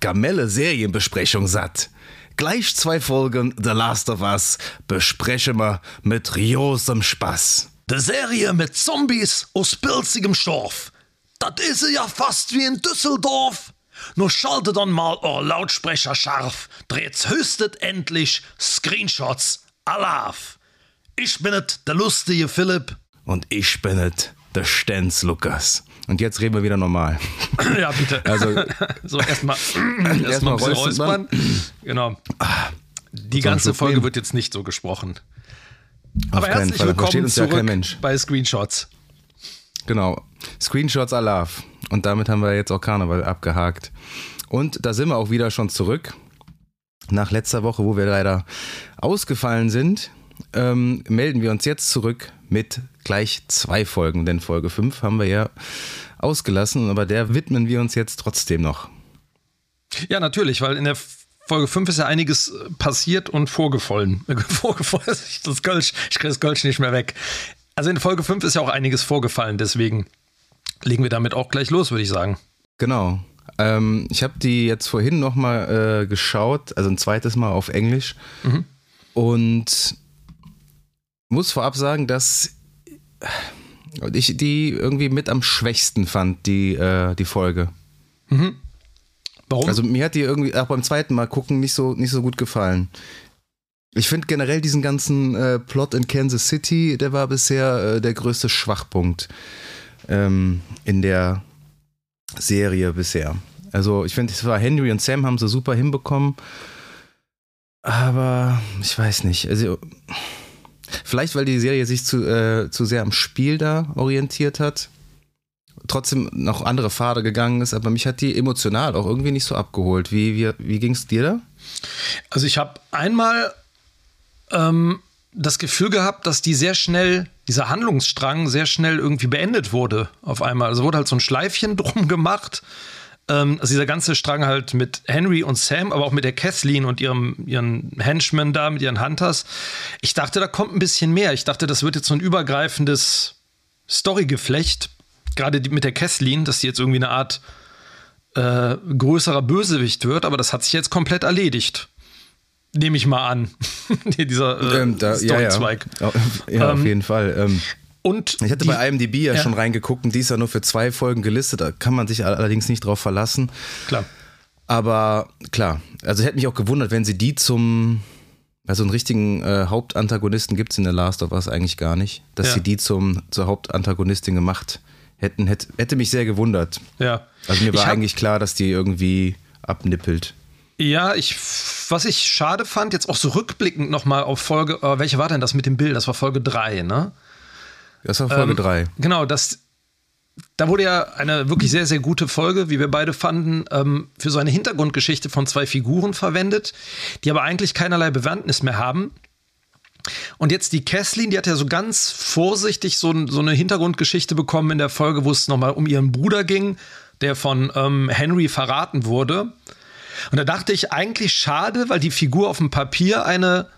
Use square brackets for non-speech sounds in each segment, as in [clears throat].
Gamelle Serienbesprechung satt. Gleich zwei Folgen The Last of Us besprechen wir mit riosem Spaß. De Serie mit Zombies aus pilzigem Stoff. Dat is sie ja fast wie in Düsseldorf. Nur schalte dann mal eure Lautsprecher scharf. Dreht's höchstet endlich Screenshots Alaf. Ich bin et, der lustige Philipp. Und ich bin es, der Stenz Lukas. Und jetzt reden wir wieder normal. [laughs] Ja, bitte. Also- [laughs] so erstmal Erstmal erstmal räuspern. Genau. Die ganze Folge wird jetzt nicht so gesprochen. Auf Aber keinen herzlich Fall, willkommen uns ja kein Mensch. bei Screenshots. Genau. Screenshots Alaf. Und damit haben wir jetzt auch Karneval abgehakt. Und da sind wir auch wieder schon zurück. Nach letzter Woche, wo wir leider ausgefallen sind, ähm, melden wir uns jetzt zurück mit gleich zwei Folgen. Denn Folge 5 haben wir ja ausgelassen, aber der widmen wir uns jetzt trotzdem noch. Ja, natürlich, weil in der Folge 5 ist ja einiges äh, passiert und vorgefallen. [laughs] Vorgefallen, das Kölsch, ich kriege das Kölsch nicht mehr weg. Also in Folge 5 ist ja auch einiges vorgefallen, deswegen legen wir damit auch gleich los, würde ich sagen. Genau. Ähm, ich habe die jetzt vorhin nochmal äh, geschaut, also ein zweites Mal auf Englisch. Und muss vorab sagen, dass ich die irgendwie mit am schwächsten fand, die, äh, die Folge. Warum? Also mir hat die irgendwie auch beim zweiten Mal gucken nicht so, nicht so gut gefallen. Ich finde generell diesen ganzen äh, Plot in Kansas City, der war bisher äh, der größte Schwachpunkt ähm, in der Serie bisher. Also ich finde, es war Henry und Sam haben sie super hinbekommen. Aber ich weiß nicht. Also vielleicht, weil die Serie sich zu, äh, zu sehr am Spiel da orientiert hat. Trotzdem noch andere Pfade gegangen ist, aber mich hat die emotional auch irgendwie nicht so abgeholt. Wie, wie, wie ging es dir da? Also ich habe einmal ähm, das Gefühl gehabt, dass die sehr schnell, dieser Handlungsstrang sehr schnell irgendwie beendet wurde auf einmal. Also wurde halt so ein Schleifchen [laughs] drum gemacht. Ähm, also dieser ganze Strang halt mit Henry und Sam, aber auch mit der Kathleen und ihrem, ihren Henchmen da, mit ihren Hunters. Ich dachte, da kommt ein bisschen mehr. Ich dachte, das wird jetzt so ein übergreifendes Storygeflecht. Gerade mit der Kathleen, dass die jetzt irgendwie eine Art äh, größerer Bösewicht wird, aber das hat sich jetzt komplett erledigt. Nehme ich mal an. [laughs] Dieser äh, Ähm, da, ja, ja. Storyzweig. Ja, ja auf Ähm, jeden Fall. Ähm, Und ich hatte die- bei IMDb ja, ja. schon reingeguckt und die ist ja nur für zwei Folgen gelistet. Da kann man sich allerdings nicht drauf verlassen. Klar. Aber klar, also hätte mich auch gewundert, wenn sie die zum. Also einen richtigen äh, Hauptantagonisten gibt es in der Last of Us eigentlich gar nicht. Dass Ja. sie die zum, zur Hauptantagonistin gemacht hätten, hätte, hätte mich sehr gewundert. Ja. Also mir war hab- eigentlich klar, dass die irgendwie abnippelt. Ja, ich, was ich schade fand, jetzt auch so rückblickend nochmal auf Folge, äh, welche war denn das mit dem Bild? Das war Folge 3, ne? Das war Folge Ähm, 3. Genau, das, da wurde ja eine wirklich sehr, sehr gute Folge, wie wir beide fanden, ähm, für so eine Hintergrundgeschichte von zwei Figuren verwendet, die aber eigentlich keinerlei Bewandtnis mehr haben. Und jetzt die Kathleen, die hat ja so ganz vorsichtig so, so eine Hintergrundgeschichte bekommen in der Folge, wo es nochmal um ihren Bruder ging, der von ähm, Henry verraten wurde. Und da dachte ich eigentlich schade, weil die Figur auf dem Papier eine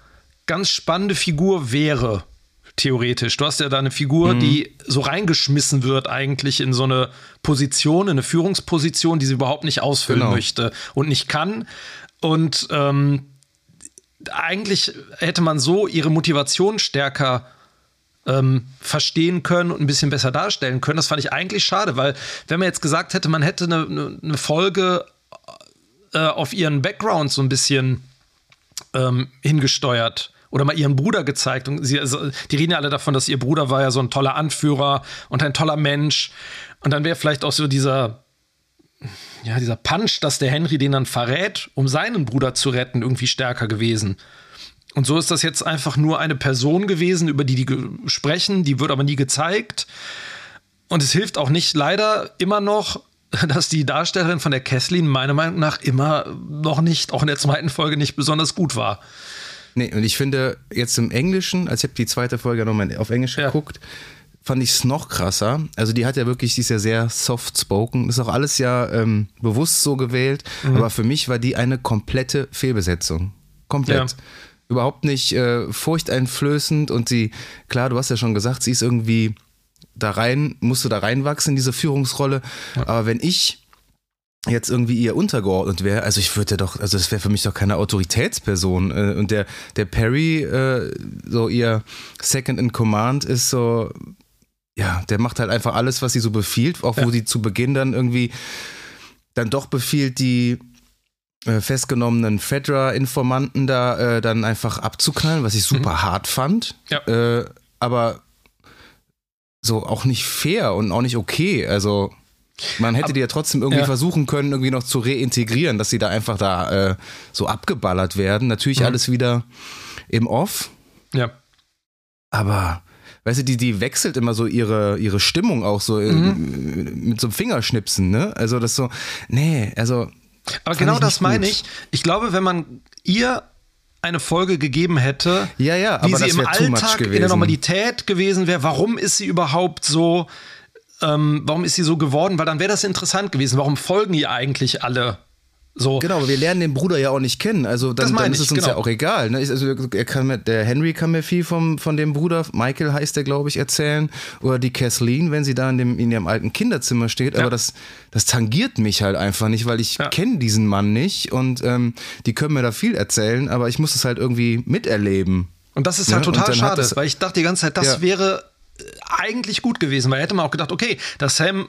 ganz spannende Figur wäre, theoretisch. Du hast ja da eine Figur, die so reingeschmissen wird eigentlich in so eine Position, in eine Führungsposition, die sie überhaupt nicht ausfüllen Genau. möchte und nicht kann. Und ähm, eigentlich hätte man so ihre Motivation stärker ähm, verstehen können und ein bisschen besser darstellen können. Das fand ich eigentlich schade, weil wenn man jetzt gesagt hätte, man hätte eine, eine, eine Folge äh, auf ihren Background so ein bisschen ähm, hingesteuert oder mal ihren Bruder gezeigt. Und sie, also, die reden ja alle davon, dass ihr Bruder war ja so ein toller Anführer und ein toller Mensch. Und dann wäre vielleicht auch so dieser, ja, dieser Punch, dass der Henry den dann verrät, um seinen Bruder zu retten, irgendwie stärker gewesen. Und so ist das jetzt einfach nur eine Person gewesen, über die die sprechen, die wird aber nie gezeigt. Und es hilft auch nicht leider immer noch, [laughs] dass die Darstellerin von der Kathleen meiner Meinung nach immer noch nicht, auch in der zweiten Folge nicht besonders gut war. Nee, und ich finde jetzt im Englischen, als ich habe die zweite Folge nochmal auf Englisch Ja. geguckt, fand ich es noch krasser. Also die hat ja wirklich, die ist ja sehr soft-spoken. Ist auch alles ja ähm, bewusst so gewählt. Mhm. Aber für mich war die eine komplette Fehlbesetzung. Komplett. Ja. Überhaupt nicht äh, furchteinflößend. Und sie, klar, du hast ja schon gesagt, sie ist irgendwie da rein, musste da reinwachsen in diese Führungsrolle. Aber wenn ich jetzt irgendwie ihr untergeordnet wäre, also ich würde doch, also das wäre für mich doch keine Autoritätsperson. Äh, Und der, der Perry, äh, so ihr Second in Command ist so, ja, der macht halt einfach alles, was sie so befiehlt, auch wo Ja. sie zu Beginn dann irgendwie dann doch befiehlt, die äh, festgenommenen Fedra-Informanten da dann einfach abzuknallen, was ich super hart fand. Ja. Aber so auch nicht fair und auch nicht okay. Also man hätte die ja trotzdem irgendwie Ja. versuchen können, irgendwie noch zu reintegrieren, dass sie da einfach da äh, so abgeballert werden. Natürlich Mhm. alles wieder im Off, Ja. aber weißt du, die, die wechselt immer so ihre, ihre Stimmung auch so äh, Mhm. mit so einem Fingerschnipsen, ne? Also das so, nee, also. Aber genau das nicht meine gut. ich. Ich glaube, wenn man ihr eine Folge gegeben hätte, Ja, ja, wie sie das im Alltag in der. Normalität gewesen wäre, warum ist sie überhaupt so, ähm, warum ist sie so geworden? Weil dann wäre das interessant gewesen. Warum folgen ihr eigentlich alle so? Genau, aber wir lernen den Bruder ja auch nicht kennen. Also Das dann, dann ist ich, es uns genau. ja auch egal. Ne? Also er kann mir, der Henry kann mir viel vom, von dem Bruder, Michael heißt der, glaube ich, erzählen. Oder die Kathleen, wenn sie da in, dem, in ihrem alten Kinderzimmer steht. Ja. Aber das, das tangiert mich halt einfach nicht, weil ich Ja. kenne diesen Mann nicht. Und ähm, die können mir da viel erzählen, aber ich muss es halt irgendwie miterleben. Und das ist halt Ja, und total schade, weil ich dachte die ganze Zeit, das Ja. wäre eigentlich gut gewesen, weil hätte man auch gedacht, okay, dass Sam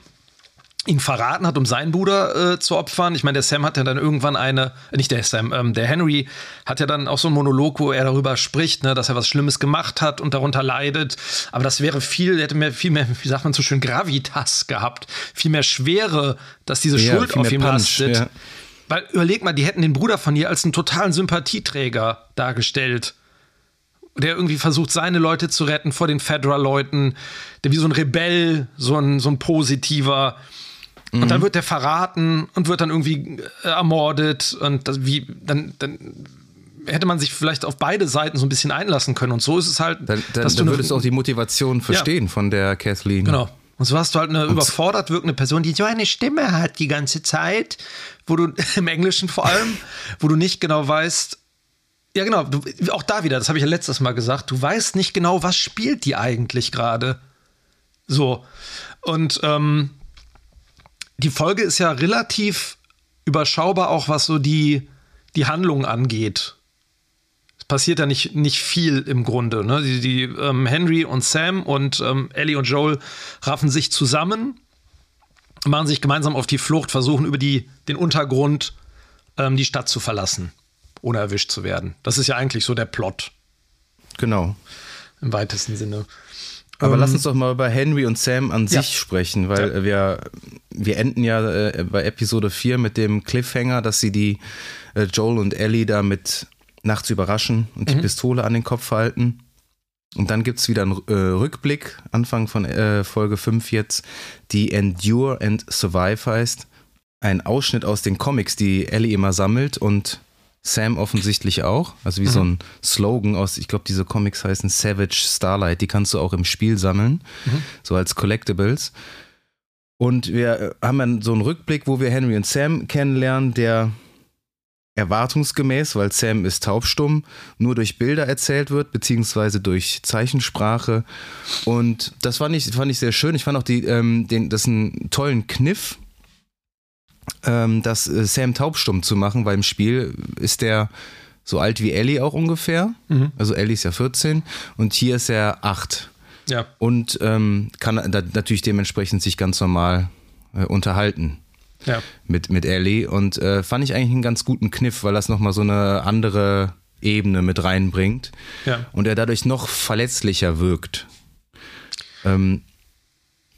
ihn verraten hat, um seinen Bruder äh, zu opfern. Ich meine, der Sam hat ja dann irgendwann eine, äh, nicht der Sam, ähm, der Henry hat ja dann auch so einen Monolog, wo er darüber spricht, ne, dass er was Schlimmes gemacht hat und darunter leidet. Aber das wäre viel, hätte mehr, viel mehr, wie sagt man so schön, Gravitas gehabt, viel mehr Schwere, dass diese Ja, Schuld auf ihm Punch, lastet. ja. Weil überleg mal, die hätten den Bruder von ihr als einen totalen Sympathieträger dargestellt der irgendwie versucht, seine Leute zu retten vor den Fedra-Leuten, der wie so ein Rebell, so ein, so ein positiver. Und Mhm. dann wird der verraten und wird dann irgendwie äh, ermordet und das, wie, dann, dann hätte man sich vielleicht auf beide Seiten so ein bisschen einlassen können. Und so ist es halt, Dann, dann, dass dann eine- würdest du auch die Motivation verstehen von der Kathleen. Genau. Und so hast du halt eine überfordert wirkende Person, die so eine Stimme hat die ganze Zeit, wo du [laughs] im Englischen vor allem, wo du nicht genau weißt, ja genau, du, auch da wieder, das habe ich ja letztes Mal gesagt, du weißt nicht genau, was spielt die eigentlich gerade. So. Und ähm, die Folge ist ja relativ überschaubar, auch was so die, die Handlung angeht. Es passiert ja nicht, nicht viel im Grunde. Ne? Die, die ähm, Henry und Sam und ähm, Ellie und Joel raffen sich zusammen, machen sich gemeinsam auf die Flucht, versuchen über die, den Untergrund ähm, die Stadt zu verlassen, ohne erwischt zu werden. Das ist ja eigentlich so der Plot Genau. im weitesten Sinne. Aber lass uns doch mal bei Henry und Sam an Ähm, Ja. sich sprechen, weil Ja. wir, wir enden ja äh, bei Episode 4 mit dem Cliffhanger, dass sie die äh, Joel und Ellie da mit nachts überraschen und die Mhm. Pistole an den Kopf halten. Und dann gibt es wieder einen äh, Rückblick, Anfang von äh, Folge 5 jetzt, die Endure and Survive heißt. Ein Ausschnitt aus den Comics, die Ellie immer sammelt und Sam offensichtlich auch. Also wie so ein Slogan aus, ich glaube, diese Comics heißen Savage Starlight, die kannst du auch im Spiel sammeln, so als Collectibles. Und wir äh, haben dann so einen Rückblick, wo wir Henry und Sam kennenlernen, der erwartungsgemäß, weil Sam ist taubstumm, nur durch Bilder erzählt wird, beziehungsweise durch Zeichensprache. Und das fand ich, fand ich sehr schön. Ich fand auch die, ähm, den, das einen tollen Kniff, ähm, das äh, Sam taubstumm zu machen, weil im Spiel ist der so alt wie Ellie auch ungefähr. Also Ellie ist ja 14 und hier ist er 8 Ja. und ähm, kann natürlich dementsprechend sich ganz normal äh, unterhalten Ja. mit, mit Ellie und äh, fand ich eigentlich einen ganz guten Kniff, weil das nochmal so eine andere Ebene mit reinbringt Ja. und er dadurch noch verletzlicher wirkt. Ähm,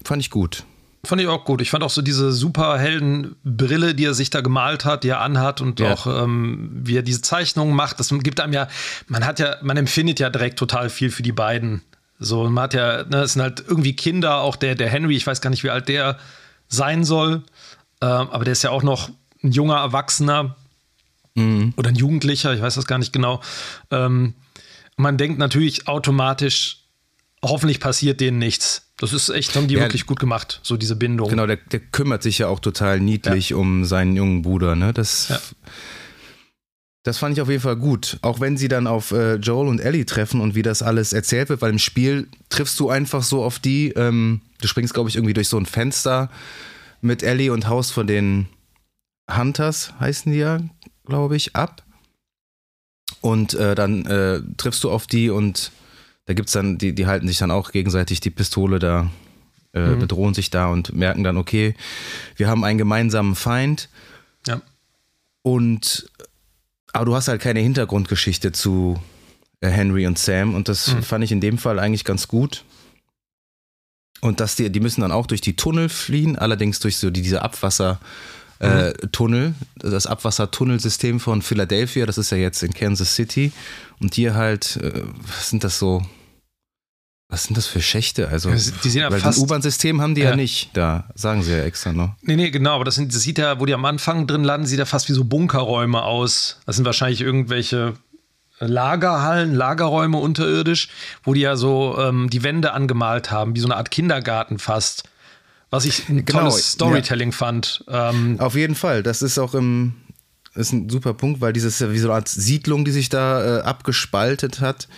fand ich gut. Fand ich auch gut. Ich fand auch so diese Superheldenbrille, die er sich da gemalt hat, die er anhat und Ja. auch ähm, wie er diese Zeichnungen macht. Das gibt einem ja, man hat ja, man empfindet ja direkt total viel für die beiden. So, man hat ja, ne, es sind halt irgendwie Kinder, auch der, der Henry, ich weiß gar nicht, wie alt der sein soll. äh, aber der ist ja auch noch ein junger Erwachsener mhm. oder ein Jugendlicher, ich weiß das gar nicht genau. Ähm, man denkt natürlich automatisch, hoffentlich passiert denen nichts. Das ist echt, haben die ja, wirklich gut gemacht, so diese Bindung. Genau, der, der kümmert sich ja auch total niedlich ja. um seinen jungen Bruder, ne? Das, ja. das fand ich auf jeden Fall gut. Auch wenn sie dann auf äh, Joel und Ellie treffen und wie das alles erzählt wird, weil im Spiel triffst du einfach so auf die, ähm, du springst, glaube ich, irgendwie durch so ein Fenster mit Ellie und haust von den Hunters, heißen die ja, glaube ich, ab. Und äh, dann äh, triffst du auf die und da gibt es dann, die, die halten sich dann auch gegenseitig die Pistole da, äh, mhm. bedrohen sich da und merken dann, okay, wir haben einen gemeinsamen Feind. Ja. Und aber du hast halt keine Hintergrundgeschichte zu äh, Henry und Sam und das mhm. fand ich in dem Fall eigentlich ganz gut. Und dass die, die müssen dann auch durch die Tunnel fliehen, allerdings durch so diese Abwasser. Äh. Tunnel, das Abwassertunnelsystem von Philadelphia, das ist ja jetzt in Kansas City. Und hier halt, äh, was sind das so? Was sind das für Schächte? Also, die sehen ja weil fast, ein U-Bahn-System haben die ja. ja. nicht, da sagen sie ja extra noch. Nee, nee, genau, aber das, sind, das sieht ja, wo die am Anfang drin landen, sieht ja fast wie so Bunkerräume aus. Das sind wahrscheinlich irgendwelche Lagerhallen, Lagerräume unterirdisch, wo die ja so ähm, die Wände angemalt haben, wie so eine Art Kindergarten fast. Was ich ein genau, tolles Storytelling ja. fand. Ähm, Auf jeden Fall. Das ist auch im, ist ein super Punkt, weil dieses ja wie so eine Art Siedlung, die sich da äh, abgespaltet hat,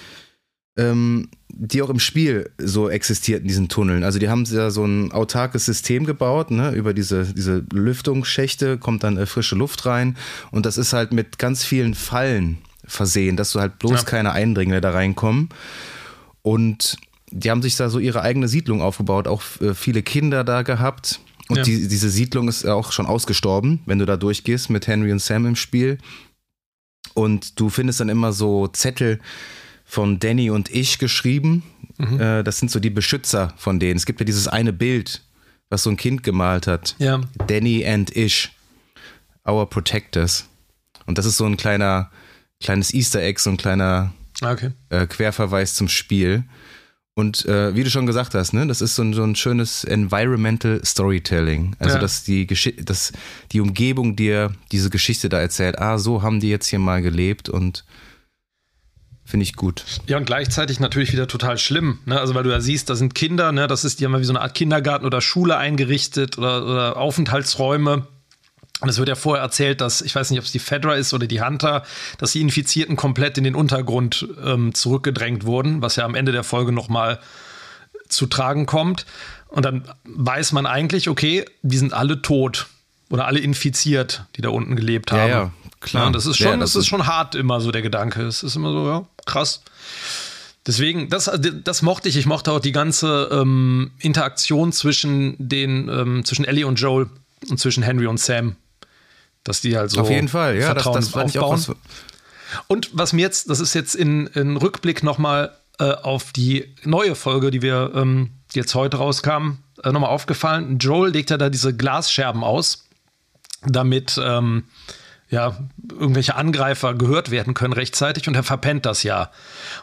ähm, die auch im Spiel so existiert in diesen Tunneln. Also die haben ja so ein autarkes System gebaut, ne? über diese, diese Lüftungsschächte kommt dann äh, frische Luft rein und das ist halt mit ganz vielen Fallen versehen, dass du halt bloß ja. keine Eindringlinge da reinkommen. Und die haben sich da so ihre eigene Siedlung aufgebaut, auch äh, viele Kinder da gehabt. Und ja. die, diese Siedlung ist auch schon ausgestorben, wenn du da durchgehst mit Henry und Sam im Spiel. Und du findest dann immer so Zettel von Danny und ich geschrieben. Mhm. Äh, das sind so die Beschützer von denen. Es gibt ja dieses eine Bild, was so ein Kind gemalt hat. Ja. Danny and ich. Our Protectors. Und das ist so ein kleiner, kleines Easter Egg, so ein kleiner ah, okay. äh, Querverweis zum Spiel. Und äh, wie du schon gesagt hast, ne, das ist so ein, so ein schönes Environmental Storytelling. Also, ja. dass, die dass die Umgebung dir diese Geschichte da erzählt, ah, so haben die jetzt hier mal gelebt und finde ich gut. Ja, und gleichzeitig natürlich wieder total schlimm. Ne? Also, weil du ja siehst, da sind Kinder, ne? das ist, die haben ja wie so eine Art Kindergarten oder Schule eingerichtet oder, oder Aufenthaltsräume. Und es wird ja vorher erzählt, dass, ich weiß nicht, ob es die Fedra ist oder die Hunter, dass die Infizierten komplett in den Untergrund ähm, zurückgedrängt wurden, was ja am Ende der Folge nochmal zu tragen kommt. Und dann weiß man eigentlich, okay, die sind alle tot oder alle infiziert, die da unten gelebt haben. Ja, ja klar. Ja, das ist schon, ja, das, das ist schon hart immer so der Gedanke. Es ist immer so, ja, krass. Deswegen, das, das mochte ich. Ich mochte auch die ganze ähm, Interaktion zwischen den, ähm, zwischen Ellie und Joel und zwischen Henry und Sam dass die halt so Auf jeden Fall, ja, Vertrauen das, das fand aufbauen. ich auch was Und was mir jetzt, das ist jetzt in, in Rückblick nochmal äh, auf die neue Folge, die wir ähm, jetzt heute rauskamen, äh, nochmal aufgefallen. Joel legt ja da diese Glasscherben aus, damit ähm, ja, irgendwelche Angreifer gehört werden können rechtzeitig und er verpennt das ja.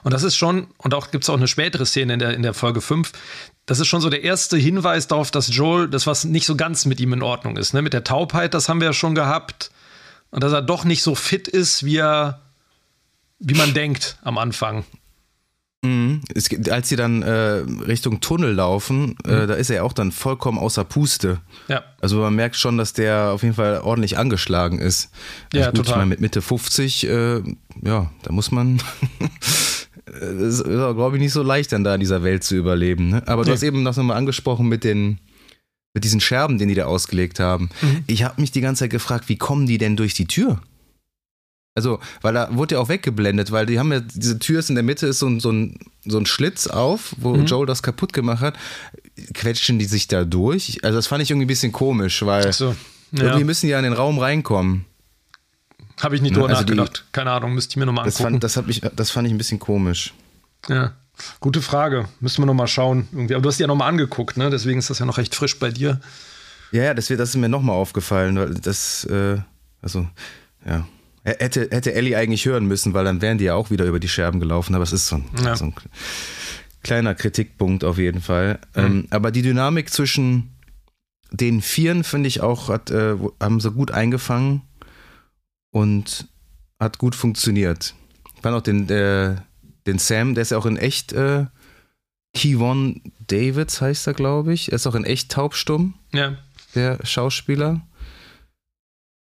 Und das ist schon, und auch gibt es auch eine spätere Szene in der, in der Folge 5, das ist schon so der erste Hinweis darauf, dass Joel das was nicht so ganz mit ihm in Ordnung ist. Ne? Mit der Taubheit, das haben wir ja schon gehabt. Und dass er doch nicht so fit ist, wie er, wie man denkt am Anfang. Mhm. Es, als sie dann äh, Richtung Tunnel laufen, äh, mhm. äh, da ist er ja auch dann vollkommen außer Puste. Ja. Also man merkt schon, dass der auf jeden Fall ordentlich angeschlagen ist. Ja, also gut, total. Ich meine, mit Mitte 50, äh, ja, da muss man [laughs] ist, glaube ich, nicht so leicht, dann da in dieser Welt zu überleben. Ne? Aber du nee. hast eben noch mal angesprochen mit den mit diesen Scherben, den die da ausgelegt haben. Mhm. Ich habe mich die ganze Zeit gefragt, wie kommen die denn durch die Tür? Also, weil da wurde ja auch weggeblendet, weil die haben ja, diese Tür ist in der Mitte, ist so ein, so ein, so ein Schlitz auf, wo mhm. Joel das kaputt gemacht hat. Quetschen die sich da durch? Also, das fand ich irgendwie ein bisschen komisch, weil so, ja. irgendwie müssen die ja in den Raum reinkommen. Habe ich nicht drüber also nachgedacht. Die, Keine Ahnung, müsste ich mir nochmal angucken. Das fand, das, ich, das fand ich ein bisschen komisch. Ja, gute Frage. Müssen wir nochmal schauen. Irgendwie. Aber du hast die ja nochmal angeguckt, ne? Deswegen ist das ja noch recht frisch bei dir. Ja, ja, das, das ist mir nochmal aufgefallen, weil das, äh, also, ja. Hätte, hätte Ellie eigentlich hören müssen, weil dann wären die ja auch wieder über die Scherben gelaufen, aber es ist so ein, ja. so ein kleiner Kritikpunkt auf jeden Fall. Mhm. Ähm, aber die Dynamik zwischen den Vieren, finde ich auch, hat, äh, haben sie gut eingefangen und hat gut funktioniert. Ich fand auch den, äh, den Sam, der ist ja auch in echt äh, Keyvon Davids heißt er, glaube ich. Er ist auch in echt taubstumm, Ja. der Schauspieler.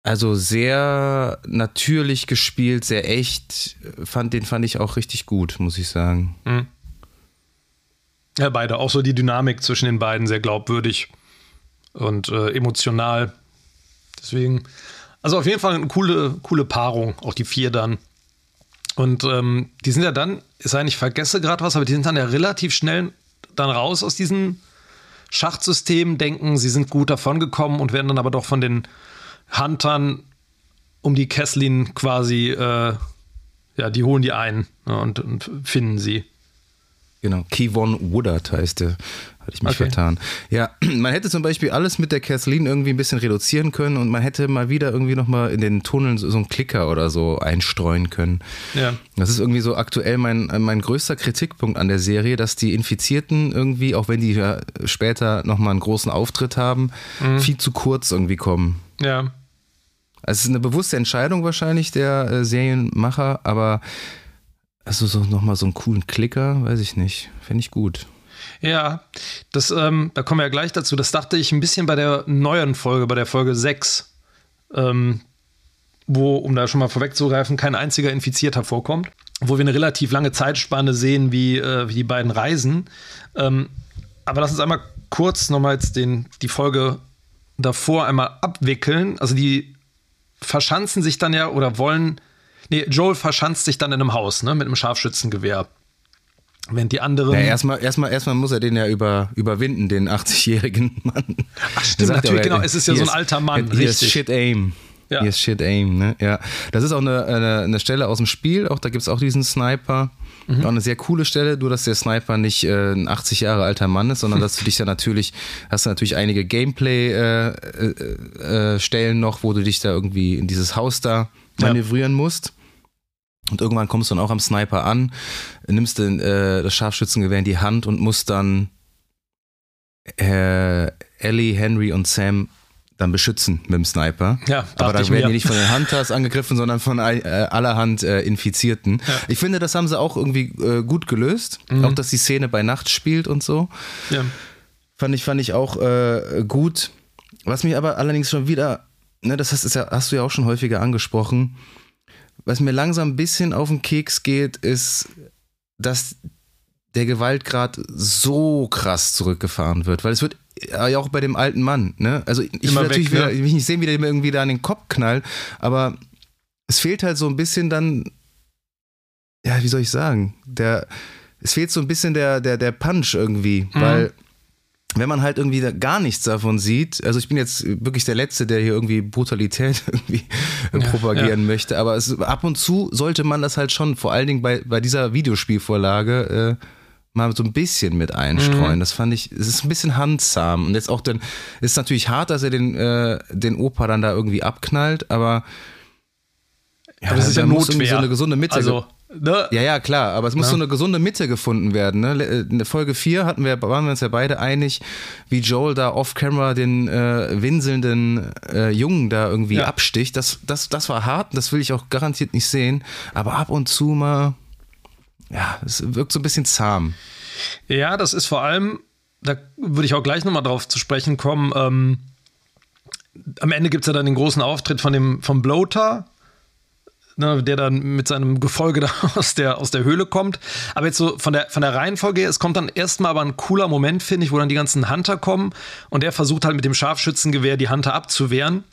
Also sehr natürlich gespielt, sehr echt. Fand, den fand ich auch richtig gut, muss ich sagen. Mhm. Ja, beide. Auch so die Dynamik zwischen den beiden sehr glaubwürdig und äh, emotional. Deswegen, also auf jeden Fall eine coole, coole Paarung, auch die vier dann. Und ähm, die sind ja dann, sei nicht, ich vergesse gerade was, aber die sind dann ja relativ schnell dann raus aus diesem Schachtsystem, denken, sie sind gut davongekommen und werden dann aber doch von den Huntern um die Kesslin quasi, äh, ja, die holen die ein ne, und, und finden sie. Genau, Keyvon Woodard heißt der. Hatte ich mich Okay. vertan. Ja, [clears throat] man hätte zum Beispiel alles mit der Kathleen irgendwie ein bisschen reduzieren können und man hätte mal wieder irgendwie nochmal in den Tunneln so, so einen Klicker oder so einstreuen können. Ja. Das ist irgendwie so aktuell mein, mein größter Kritikpunkt an der Serie, dass die Infizierten irgendwie, auch wenn die ja später nochmal einen großen Auftritt haben, viel zu kurz irgendwie kommen. Ja. Also es ist eine bewusste Entscheidung wahrscheinlich der äh, Serienmacher, aber also so nochmal so einen coolen Klicker, weiß ich nicht. Fände ich gut. Ja, das, ähm, da kommen wir ja gleich dazu. Das dachte ich ein bisschen bei der neuen Folge, bei der Folge 6, ähm, wo, um da schon mal vorwegzugreifen, kein einziger Infizierter vorkommt, wo wir eine relativ lange Zeitspanne sehen, wie, äh, wie die beiden reisen. Ähm, aber lass uns einmal kurz nochmal jetzt den, die Folge davor einmal abwickeln. Also die verschanzen sich dann ja oder wollen. Nee, Joel verschanzt sich dann in einem Haus, ne, mit einem Scharfschützengewehr. Während die anderen. Ja, erstmal, erstmal, erstmal muss er den ja über, überwinden, den 80-jährigen Mann. Ach, stimmt, natürlich, genau. Es ist ja so ein alter Mann, richtig. Shit Aim. Ja. Ist Shit Aim, ne? Ja. Das ist auch eine, eine, eine Stelle aus dem Spiel, auch da gibt es auch diesen Sniper. Mhm. Auch eine sehr coole Stelle, nur dass der Sniper nicht äh, ein 80 Jahre alter Mann ist, sondern [laughs] dass du dich da natürlich, hast du natürlich einige Gameplay-Stellen äh, äh, Stellen noch, wo du dich da irgendwie in dieses Haus da Ja. manövrieren musst. Und irgendwann kommst du dann auch am Sniper an, nimmst den, äh, das Scharfschützengewehr in die Hand und musst dann äh, Ellie, Henry und Sam dann beschützen mit dem Sniper. Ja, Aber da ich werden mir. die nicht von den Hunters angegriffen, sondern von äh, allerhand äh, Infizierten. Ja. Ich finde, das haben sie auch irgendwie äh, gut gelöst. Mhm. Auch, dass die Szene bei Nacht spielt und so. Ja. Fand ich, fand ich auch äh, gut. Was mich aber allerdings schon wieder, ne, das hast, ja, hast du ja auch schon häufiger angesprochen, was mir langsam ein bisschen auf den Keks geht, ist, dass der Gewaltgrad so krass zurückgefahren wird. Weil es wird ja auch bei dem alten Mann, ne? Also ich Immer will natürlich weg, wieder, ne? ich will nicht sehen, wie der mir irgendwie da an den Kopf knallt, aber es fehlt halt so ein bisschen dann, ja, wie soll ich sagen, der, es fehlt so ein bisschen der, der, der Punch irgendwie, Mhm. weil wenn man halt irgendwie gar nichts davon sieht, also ich bin jetzt wirklich der Letzte, der hier irgendwie Brutalität [laughs] irgendwie Ja, propagieren möchte, aber es, ab und zu sollte man das halt schon, vor allen Dingen bei, bei dieser Videospielvorlage, äh, mal so ein bisschen mit einstreuen. Das fand ich, es ist ein bisschen handsam. Und jetzt auch dann, ist natürlich hart, dass er den, äh, den Opa dann da irgendwie abknallt, aber ja, Aber das ist ja Notwehr. so eine gesunde Mitte Also, ne? ja, ja, klar, aber es muss Ja. so eine gesunde Mitte gefunden werden. Ne? Le- In der Folge 4 hatten wir, waren wir uns ja beide einig, wie Joel da off-camera den äh, winselnden äh, Jungen da irgendwie Ja. absticht. Das, das, das war hart, das will ich auch garantiert nicht sehen. Aber ab und zu mal, ja, es wirkt so ein bisschen zahm. Ja, das ist vor allem, da würde ich auch gleich nochmal drauf zu sprechen kommen. Ähm, am Ende gibt es ja dann den großen Auftritt von dem vom Bloater, ne, der dann mit seinem Gefolge [laughs] da aus der, aus der Höhle kommt. Aber jetzt so von der, von der Reihenfolge, her, es kommt dann erstmal aber ein cooler Moment, finde ich, wo dann die ganzen Hunter kommen und der versucht halt mit dem Scharfschützengewehr die Hunter abzuwehren.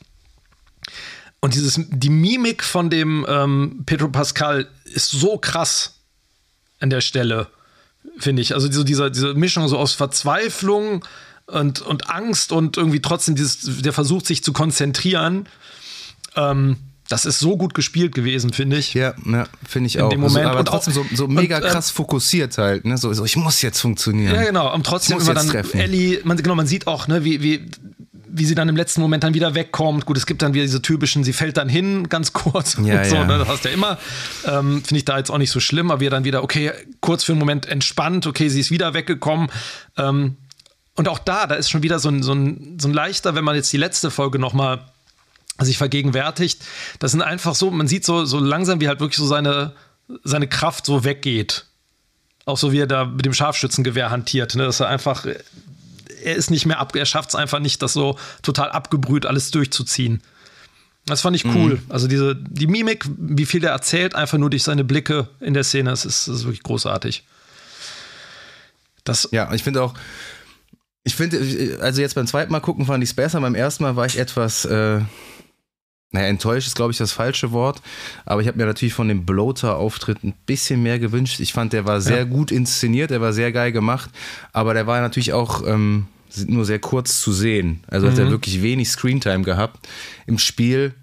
Und dieses, die Mimik von dem ähm, Pedro Pascal ist so krass an der Stelle, finde ich. Also so dieser, diese Mischung so aus Verzweiflung und, und Angst und irgendwie trotzdem dieses, der versucht sich zu konzentrieren. Ähm, das ist so gut gespielt gewesen, finde ich. Ja, ja finde ich In auch. dem Also, Moment aber und auch- trotzdem so, so mega und, äh, krass fokussiert halt. Ne? So, so, ich muss jetzt funktionieren. Ja, genau. Und trotzdem immer dann treffen. Ellie, man, genau, man sieht auch, ne, wie, wie, wie sie dann im letzten Moment dann wieder wegkommt. Gut, es gibt dann wieder diese typischen, sie fällt dann hin, ganz [laughs] kurz Ja, und so, ja. ne, das hast du ja immer. Ähm, Finde ich da jetzt auch nicht so schlimm, aber wir dann wieder, okay, kurz für einen Moment entspannt, okay, sie ist wieder weggekommen. Ähm, und auch da, da ist schon wieder so ein, so ein, so ein leichter, wenn man jetzt die letzte Folge nochmal sich vergegenwärtigt, das sind einfach so, man sieht so, so langsam, wie halt wirklich so seine, seine Kraft so weggeht. Auch so wie er da mit dem Scharfschützengewehr hantiert, ne? dass er einfach, er ist nicht mehr ab, er schafft es einfach nicht, das so total abgebrüht alles durchzuziehen. Das fand ich cool. Mhm. Also diese, die Mimik, wie viel der erzählt, einfach nur durch seine Blicke in der Szene, das ist, das ist wirklich großartig. Das ja, ich finde auch, ich finde, also jetzt beim zweiten Mal gucken fand ich es besser. Beim ersten Mal war ich etwas, äh, naja, enttäuscht ist, glaube ich, das falsche Wort. Aber ich habe mir natürlich von dem Bloater-Auftritt ein bisschen mehr gewünscht. Ich fand, der war sehr ja. gut inszeniert, der war sehr geil gemacht. Aber der war natürlich auch ähm, nur sehr kurz zu sehen. Also mhm. hat er wirklich wenig Screentime gehabt. Im Spiel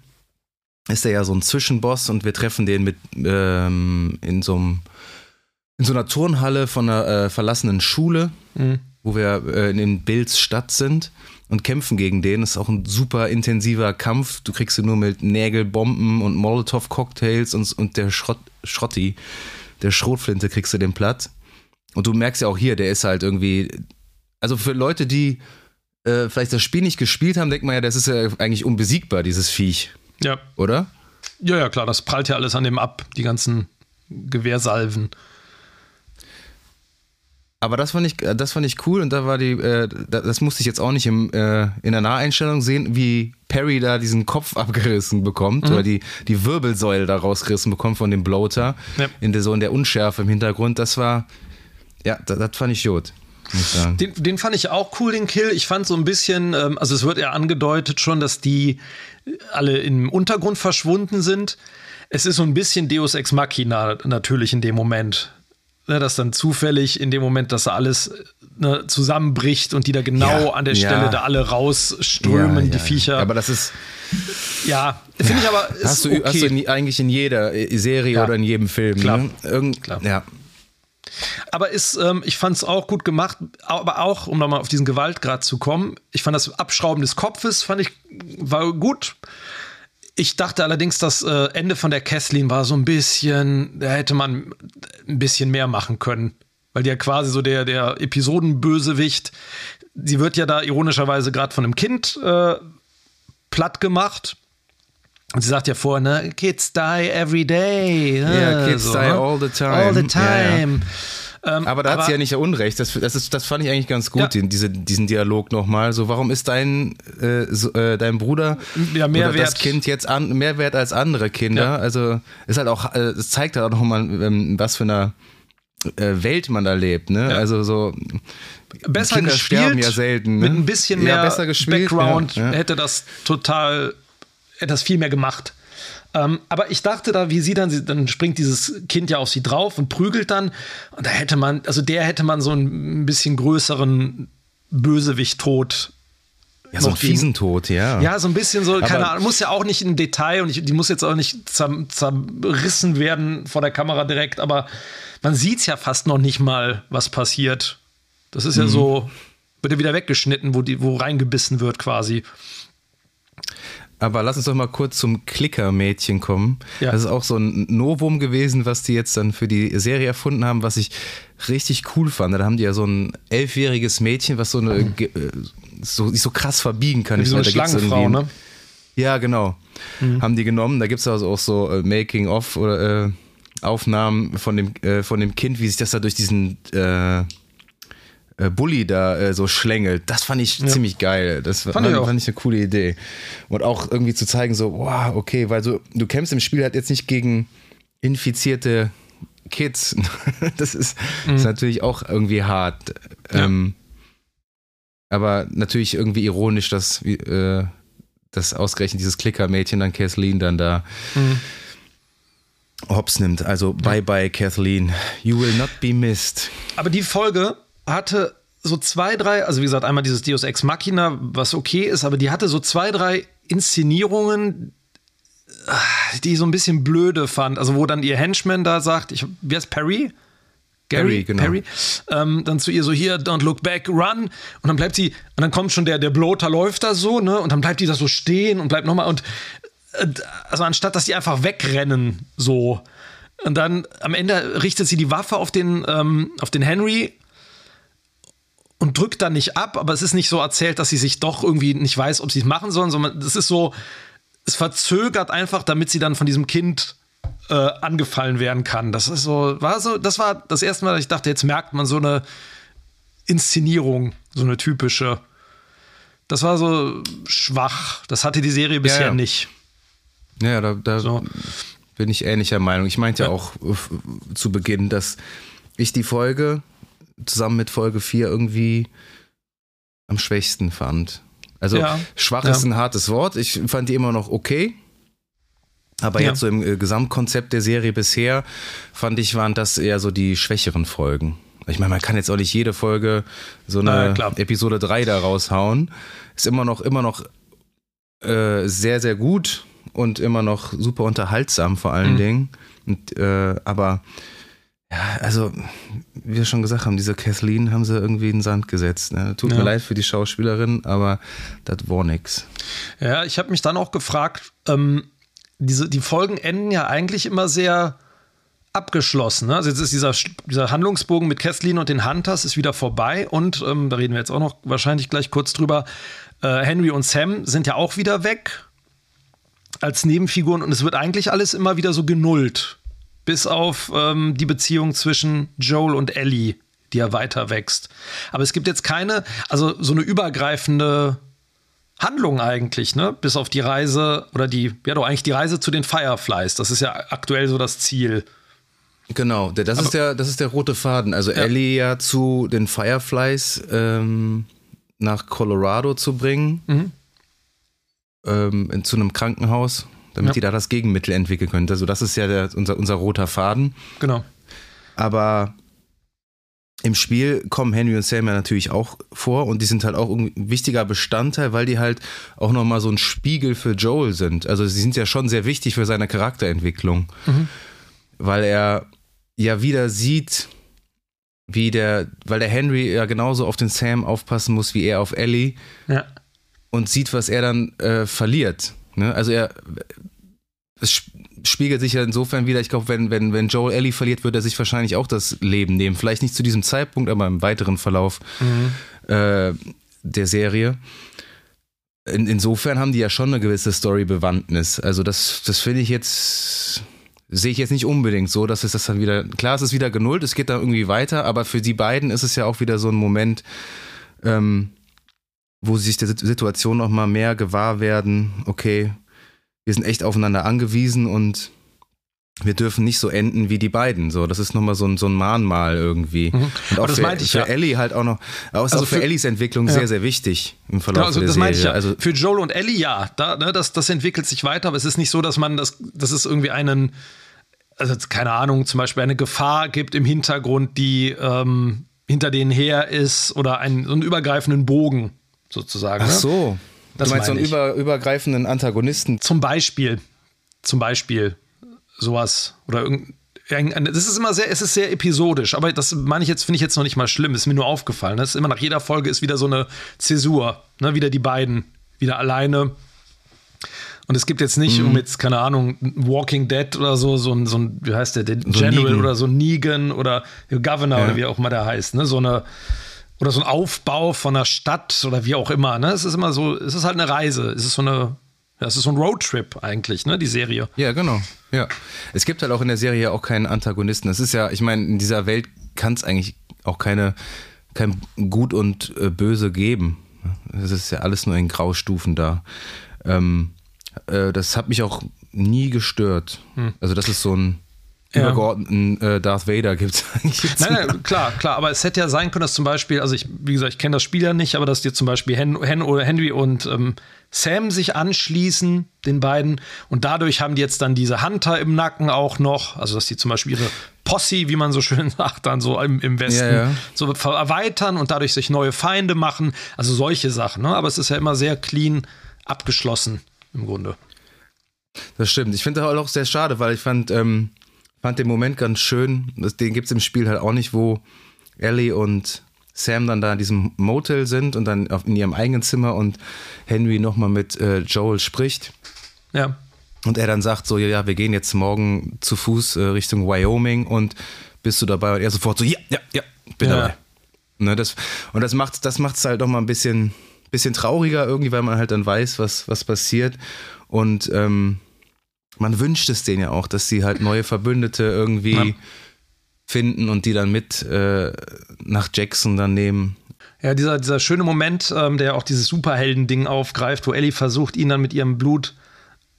ist er ja so ein Zwischenboss und wir treffen den mit ähm, in so einem in so einer Turnhalle von einer äh, verlassenen Schule. Mhm wo wir äh, in Bills Stadt sind und kämpfen gegen den. Das ist auch ein super intensiver Kampf. Du kriegst ihn nur mit Nägelbomben und Molotow-Cocktails und, und der Schrott, Schrotti, der Schrotflinte kriegst du den platt. Und du merkst ja auch hier, der ist halt irgendwie, also für Leute, die äh, vielleicht das Spiel nicht gespielt haben, denkt man ja, das ist ja eigentlich unbesiegbar, dieses Viech. Ja. Oder? Ja, ja, klar, das prallt ja alles an dem ab, die ganzen Gewehrsalven. Aber das fand ich, das fand ich cool und da war die, äh, das musste ich jetzt auch nicht im, äh, in der Naheinstellung sehen, wie Perry da diesen Kopf [laughs] abgerissen bekommt mhm. oder die, die Wirbelsäule da rausgerissen bekommt von dem Bloater ja. in der so in der Unschärfe im Hintergrund. Das war, ja, das, das fand ich gut. Den, den, fand ich auch cool, den Kill. Ich fand so ein bisschen, ähm, also es wird ja angedeutet schon, dass die alle im Untergrund verschwunden sind. Es ist so ein bisschen Deus Ex Machina natürlich in dem Moment ne, dass dann zufällig in dem Moment, dass da alles ne, zusammenbricht und die da genau ja, an der Stelle ja. da alle rausströmen, ja, die Viecher. Aber das ist. Ja, finde ich aber. Hast du, okay. hast du in, eigentlich in jeder äh, Serie oder in jedem Film. Klar. Ne? Irgend, Klar. Ja. Aber ist, ähm, ich fand es auch gut gemacht, aber auch, um nochmal auf diesen Gewaltgrad zu kommen, ich fand das Abschrauben des Kopfes, fand ich, war gut. Ich dachte allerdings, das äh, Ende von der Kathleen war so ein bisschen, da hätte man ein bisschen mehr machen können. Weil die ja quasi so der, der Episodenbösewicht, sie wird ja da ironischerweise gerade von einem Kind äh, platt gemacht. Und sie sagt ja vorher, ne, Kids die every day. Ja, yeah, Kids so, die ne? all the time. All the time. Ja, ja. Ähm, aber da hat sie ja nicht Unrecht. Das, das, ist, das fand ich eigentlich ganz gut, ja. den, diese, diesen Dialog nochmal. So, warum ist dein, äh, so, äh, dein Bruder ja, mehr oder das Kind jetzt an, mehr wert als andere Kinder? Ja. Also ist halt auch, äh, es zeigt halt auch nochmal, ähm, was für eine äh, Welt man da lebt. Ne? Also so besser Kinder gespielt, sterben ja selten. Ne? Mit ein bisschen mehr besser gespielt, Background hätte das total, hätte das viel mehr gemacht. Ähm, aber ich dachte da, wie sie dann, dann springt dieses Kind ja auf sie drauf und prügelt dann. Und da hätte man, also der hätte man so ein bisschen größeren Bösewicht-Tod ja, so ein fiesen Tod, ja. Ja, so ein bisschen so, keine Aber Ahnung, muss ja auch nicht im Detail und ich, die muss jetzt auch nicht zerrissen werden vor der Kamera direkt, aber man sieht es ja fast noch nicht mal, was passiert. Das ist ja mhm. so, wird ja wieder weggeschnitten, wo, die, wo reingebissen wird quasi. Aber lass uns doch mal kurz zum Klicker-Mädchen kommen. Ja. Das ist auch so ein Novum gewesen, was die jetzt dann für die Serie erfunden haben, was ich richtig cool fand. Da haben die ja so ein elfjähriges Mädchen, was so eine mhm. so, sich so krass verbiegen kann. Wie so eine da Schlangenfrau, ne? Ja, genau. Mhm. Haben die genommen. Da gibt es also auch so äh, Making-of oder äh, Aufnahmen von dem, äh, von dem Kind, wie sich das da durch diesen äh, Bully da äh, so schlängelt. Das fand ich ja. ziemlich geil. Das fand, fand, ich fand, ich eine coole Idee. Und auch irgendwie zu zeigen, so, wow, okay, weil so, du kämpfst im Spiel halt jetzt nicht gegen infizierte Kids. [laughs] das ist, mhm. ist natürlich auch irgendwie hart. Ja. Ähm, aber natürlich irgendwie ironisch, dass, äh, dass ausgerechnet dieses Klicker-Mädchen dann Kathleen dann da mhm. hops nimmt. Also bye bye, Kathleen. You will not be missed. Aber die Folge hatte so zwei, drei, also wie gesagt, einmal dieses Deus Ex Machina, was okay ist, aber die hatte so zwei, drei Inszenierungen, die ich so ein bisschen blöde fand. Also wo dann ihr Henchman da sagt, ich, wer ist Perry? Gary, Perry, genau. Perry, ähm, dann zu ihr so hier, don't look back, run. Und dann bleibt sie, und dann kommt schon der, der Bloater läuft da so, ne? Und dann bleibt die da so stehen und bleibt nochmal und äh, also anstatt dass die einfach wegrennen, so. Und dann am Ende richtet sie die Waffe auf den, ähm, auf den Henry und drückt dann nicht ab, aber es ist nicht so erzählt, dass sie sich doch irgendwie nicht weiß, ob sie es machen sollen, sondern es ist so, es verzögert einfach, damit sie dann von diesem Kind äh, angefallen werden kann. Das ist so, war so, das war das erste Mal, dass ich dachte, jetzt merkt man so eine Inszenierung, so eine typische. Das war so schwach. Das hatte die Serie bisher Ja, ja. nicht. Ja, da, da So. bin ich ähnlicher Meinung. Ich meinte ja Ja. auch äh, zu Beginn, dass ich die Folge zusammen mit Folge 4 irgendwie am schwächsten fand. Also Ja. schwach Ja. ist ein hartes Wort. Ich fand die immer noch okay. Aber Ja. jetzt so im äh, Gesamtkonzept der Serie bisher fand ich, waren das eher so die schwächeren Folgen. Ich meine, man kann jetzt auch nicht jede Folge so eine klar. Episode 3 da raushauen. Ist immer noch, immer noch äh, sehr, sehr gut und immer noch super unterhaltsam vor allen Mhm. Dingen. Und, äh, aber ja, also, wie wir schon gesagt haben, diese Kathleen haben sie irgendwie in den Sand gesetzt. Ne? Tut Ja. mir leid für die Schauspielerin, aber das war nix. Ja, ich habe mich dann auch gefragt, ähm, diese, die Folgen enden ja eigentlich immer sehr abgeschlossen. Ne? Also jetzt ist dieser, dieser Handlungsbogen mit Kathleen und den Hunters ist wieder vorbei und ähm, da reden wir jetzt auch noch wahrscheinlich gleich kurz drüber. Äh, Henry und Sam sind ja auch wieder weg als Nebenfiguren und es wird eigentlich alles immer wieder so genullt. Bis auf ähm, die Beziehung zwischen Joel und Ellie, die ja weiter wächst. Aber es gibt jetzt keine, also so eine übergreifende Handlung eigentlich, ne? Bis auf die Reise oder die, ja doch eigentlich die Reise zu den Fireflies. Das ist ja aktuell so das Ziel. Genau, das, ist der, das ist der rote Faden. Also Ellie ja zu den Fireflies ähm, nach Colorado zu bringen, Mhm. ähm, in, zu einem Krankenhaus, damit Ja. die da das Gegenmittel entwickeln können. Also das ist ja der, unser, unser roter Faden. Genau. Aber im Spiel kommen Henry und Sam ja natürlich auch vor und die sind halt auch ein wichtiger Bestandteil, weil die halt auch nochmal so ein Spiegel für Joel sind. Also sie sind ja schon sehr wichtig für seine Charakterentwicklung, weil er ja wieder sieht, wie der, weil der Henry ja genauso auf den Sam aufpassen muss wie er auf Ellie Ja. und sieht, was er dann äh, verliert. Ne? Also er es sp- spiegelt sich ja insofern wieder, ich glaube, wenn, wenn, wenn Joel Ellie verliert, wird er sich wahrscheinlich auch das Leben nehmen. Vielleicht nicht zu diesem Zeitpunkt, aber im weiteren Verlauf äh, der Serie. In, insofern haben die ja schon eine gewisse Story-Bewandtnis. Also das, das finde ich jetzt, sehe ich jetzt nicht unbedingt so, dass es das dann wieder, klar, es ist wieder genullt, es geht da irgendwie weiter, aber für die beiden ist es ja auch wieder so ein Moment, ähm, wo sie sich der Sit- Situation noch mal mehr gewahr werden, okay, wir sind echt aufeinander angewiesen und wir dürfen nicht so enden wie die beiden. So, das ist nochmal so ein, so ein Mahnmal irgendwie. Und Aber auch das für, meinte ich für ja. Ellie halt auch noch, ist Also auch für, für- Ellies Entwicklung Ja. sehr, sehr wichtig im Verlauf Genau, also der das Serie. meinte ich ja. Also, Für Joel und Ellie, ja. Da, ne, das, das entwickelt sich weiter, aber es ist nicht so, dass man das, dass es irgendwie einen, also keine Ahnung, zum Beispiel eine Gefahr gibt im Hintergrund, die ähm, hinter denen her ist oder einen, so einen übergreifenden Bogen sozusagen. ach ne? so. Das du meinst so einen über, übergreifenden Antagonisten. Zum Beispiel, zum Beispiel sowas oder irgendein. Das ist immer sehr, es ist sehr episodisch, aber das meine ich jetzt, finde ich jetzt noch nicht mal schlimm, ist mir nur aufgefallen. Das ist immer nach jeder Folge ist wieder so eine Zäsur, ne, wieder die beiden, wieder alleine. Und es gibt jetzt nicht, um jetzt, keine Ahnung, Walking Dead oder so, so ein, so ein wie heißt der, der General Negan. oder so ein Negan oder Governor Ja. oder wie auch immer der heißt, ne, so eine, oder so ein Aufbau von einer Stadt oder wie auch immer, ne, es ist immer so, es ist halt eine Reise, es ist so eine, ja, es ist so ein Roadtrip eigentlich, ne, die Serie. Ja, genau. Ja. Es gibt halt auch in der Serie auch keinen Antagonisten. Es ist ja, ich meine, in dieser Welt kann es eigentlich auch keine, kein Gut und äh, Böse geben. Es ist ja alles nur in Graustufen da. Ähm, äh, das hat mich auch nie gestört. Also, das ist so ein Ja. übergeordneten äh, Darth Vader gibt [laughs] es. Nein, nein, klar, klar, aber es hätte ja sein können, dass zum Beispiel, also ich, wie gesagt, ich kenne das Spiel ja nicht, aber dass dir zum Beispiel Hen, Hen oder Henry und ähm, Sam sich anschließen, den beiden, und dadurch haben die jetzt dann diese Hunter im Nacken auch noch, also dass die zum Beispiel ihre Posse, wie man so schön [laughs] sagt, dann so im, im Westen Ja, ja. so erweitern und dadurch sich neue Feinde machen, also solche Sachen, ne? aber es ist ja immer sehr clean abgeschlossen im Grunde. Das stimmt. Ich finde das auch sehr schade, weil ich fand, ähm, fand den Moment ganz schön. Das, den gibt es im Spiel halt auch nicht, wo Ellie und Sam dann da in diesem Motel sind und dann in ihrem eigenen Zimmer und Henry nochmal mit äh, Joel spricht. Ja. Und er dann sagt so, ja, ja, wir gehen jetzt morgen zu Fuß äh, Richtung Wyoming und bist du dabei? Und er sofort so, ja, ja, ja, bin Ja. dabei. Ne, das, und das macht das macht's halt doch mal ein bisschen, bisschen trauriger irgendwie, weil man halt dann weiß, was, was passiert. Und ähm, man wünscht es denen ja auch, dass sie halt neue Verbündete irgendwie ja. finden und die dann mit äh, nach Jackson dann nehmen. Ja, dieser, dieser schöne Moment, ähm, der auch dieses Superhelden-Ding aufgreift, wo Ellie versucht, ihn dann mit ihrem Blut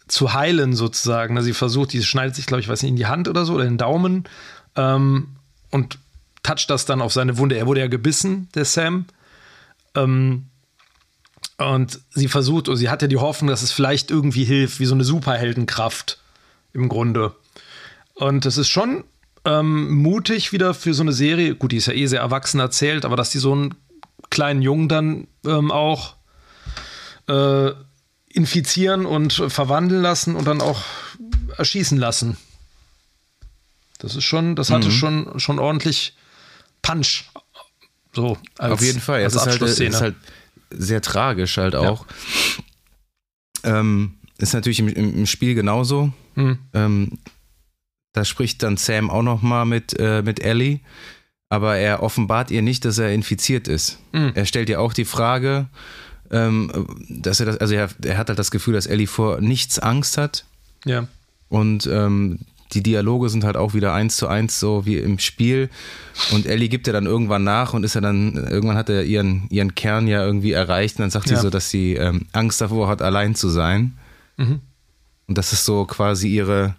zu heilen, sozusagen. Also sie versucht, die schneidet sich, glaube ich, weiß nicht, in die Hand oder so oder in den Daumen ähm, und toucht das dann auf seine Wunde. Er wurde ja gebissen, der Sam. Ähm, und sie versucht, oder sie hatte die Hoffnung, dass es vielleicht irgendwie hilft, wie so eine Superheldenkraft im Grunde. Und es ist schon ähm, mutig wieder für so eine Serie. Gut, die ist ja eh sehr erwachsen erzählt, aber dass die so einen kleinen Jungen dann ähm, auch äh, infizieren und verwandeln lassen und dann auch erschießen lassen. Das ist schon, das hatte mhm. schon, schon ordentlich Punch. So, als, Auf jeden Fall. Es ist halt, ist halt sehr tragisch halt auch. Ja. Ähm, ist natürlich im, im Spiel genauso. Mhm. Ähm, da spricht dann Sam auch noch mal mit, äh, mit Ellie, aber er offenbart ihr nicht, dass er infiziert ist. Mhm. Er stellt ihr auch die Frage, ähm, dass er das, also er, er, hat halt das Gefühl, dass Ellie vor nichts Angst hat. Ja. Und ähm, die Dialoge sind halt auch wieder eins zu eins so wie im Spiel. Und Ellie gibt ja dann irgendwann nach und ist ja dann, irgendwann hat er ihren, ihren Kern ja irgendwie erreicht und dann sagt ja. sie so, dass sie ähm, Angst davor hat, allein zu sein. Mhm. Und das ist so quasi ihre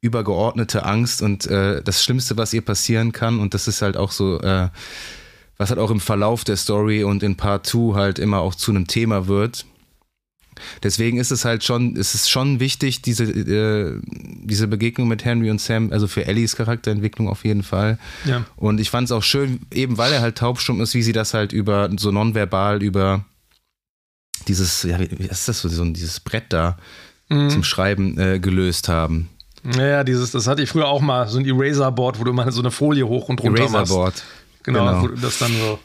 übergeordnete Angst und äh, das Schlimmste, was ihr passieren kann. Und das ist halt auch so, äh, was halt auch im Verlauf der Story und in Part 2 halt immer auch zu einem Thema wird. Deswegen ist es halt schon, ist es schon wichtig, diese, äh, diese Begegnung mit Henry und Sam, also für Ellies Charakterentwicklung auf jeden Fall. Ja. Und ich fand es auch schön, eben weil er halt taubstumm ist, wie sie das halt über so nonverbal über dieses, ja, wie ist das so, dieses Brett da mhm. zum Schreiben äh, gelöst haben. Ja, dieses, das hatte ich früher auch mal, so ein Eraser-Board, wo du mal so eine Folie hoch und runter Eraser-Board. Genau, genau, wo du das dann so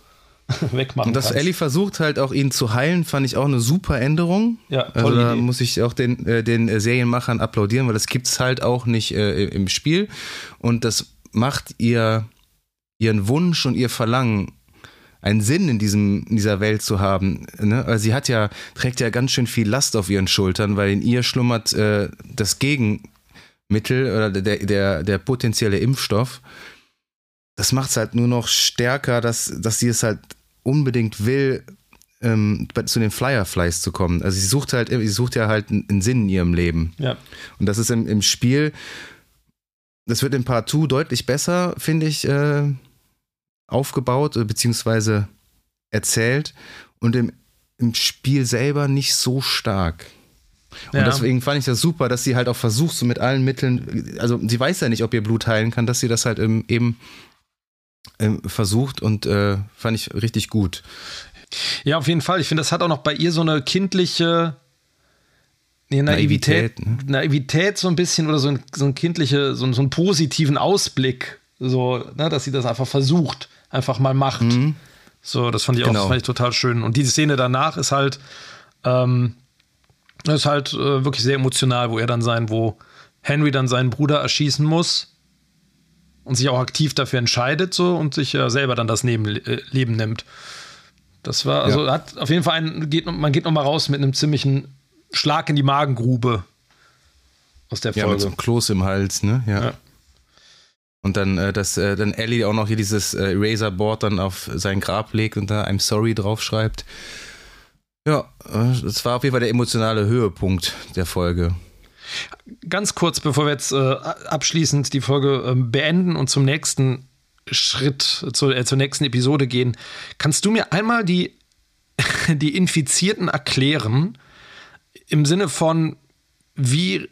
[laughs] wegmachen Und dass kannst. Ellie versucht halt auch ihn zu heilen, fand ich auch eine super Änderung. Ja, tolle also da Idee. muss ich auch den, äh, den äh, Serienmachern applaudieren, weil das gibt es halt auch nicht äh, im Spiel. Und das macht ihr ihren Wunsch und ihr Verlangen einen Sinn in, diesem, in dieser Welt zu haben. Ne? Also sie hat ja, trägt ja ganz schön viel Last auf ihren Schultern, weil in ihr schlummert äh, das Gegenmittel oder der, der, der potenzielle Impfstoff. Das macht es halt nur noch stärker, dass, dass sie es halt unbedingt will, ähm, zu den Fireflies zu kommen. Also sie sucht halt, sie sucht ja halt einen Sinn in ihrem Leben. Ja. Und das ist im, im Spiel, das wird in Part 2 deutlich besser, finde ich, äh, aufgebaut, beziehungsweise erzählt. Und im, im Spiel selber nicht so stark. Und ja. deswegen fand ich das super, dass sie halt auch versucht, so mit allen Mitteln, also sie weiß ja nicht, ob ihr Blut heilen kann, dass sie das halt eben ähm, versucht und äh, fand ich richtig gut. Ja, auf jeden Fall. Ich finde, das hat auch noch bei ihr so eine kindliche nee, Naivität, Naivität, ne? Naivität, so ein bisschen oder so ein, so ein kindliche, so, so einen positiven Ausblick, so, ne, dass sie das einfach versucht, einfach mal macht. Mhm. So, das fand ich genau. auch fand ich total schön. Und diese Szene danach ist halt, ähm, ist halt äh, wirklich sehr emotional, wo er dann sein, wo Henry dann seinen Bruder erschießen muss und sich auch aktiv dafür entscheidet so und sich ja selber dann das Leben, äh, Leben nimmt. Das war, also ja. hat auf jeden Fall ein, geht, man geht noch mal raus mit einem ziemlichen Schlag in die Magengrube aus der Folge. Ja, mit so einem Kloß im Hals, ne? Ja. ja. Und dann, äh, dass äh, dann Ellie auch noch hier dieses äh, Eraser-Board dann auf sein Grab legt und da I'm sorry draufschreibt. Ja, äh, das war auf jeden Fall der emotionale Höhepunkt der Folge. Ganz kurz, bevor wir jetzt äh, abschließend die Folge äh, beenden und zum nächsten Schritt, zu, äh, zur nächsten Episode gehen, kannst du mir einmal die, [laughs] die Infizierten erklären? Im Sinne von, wie.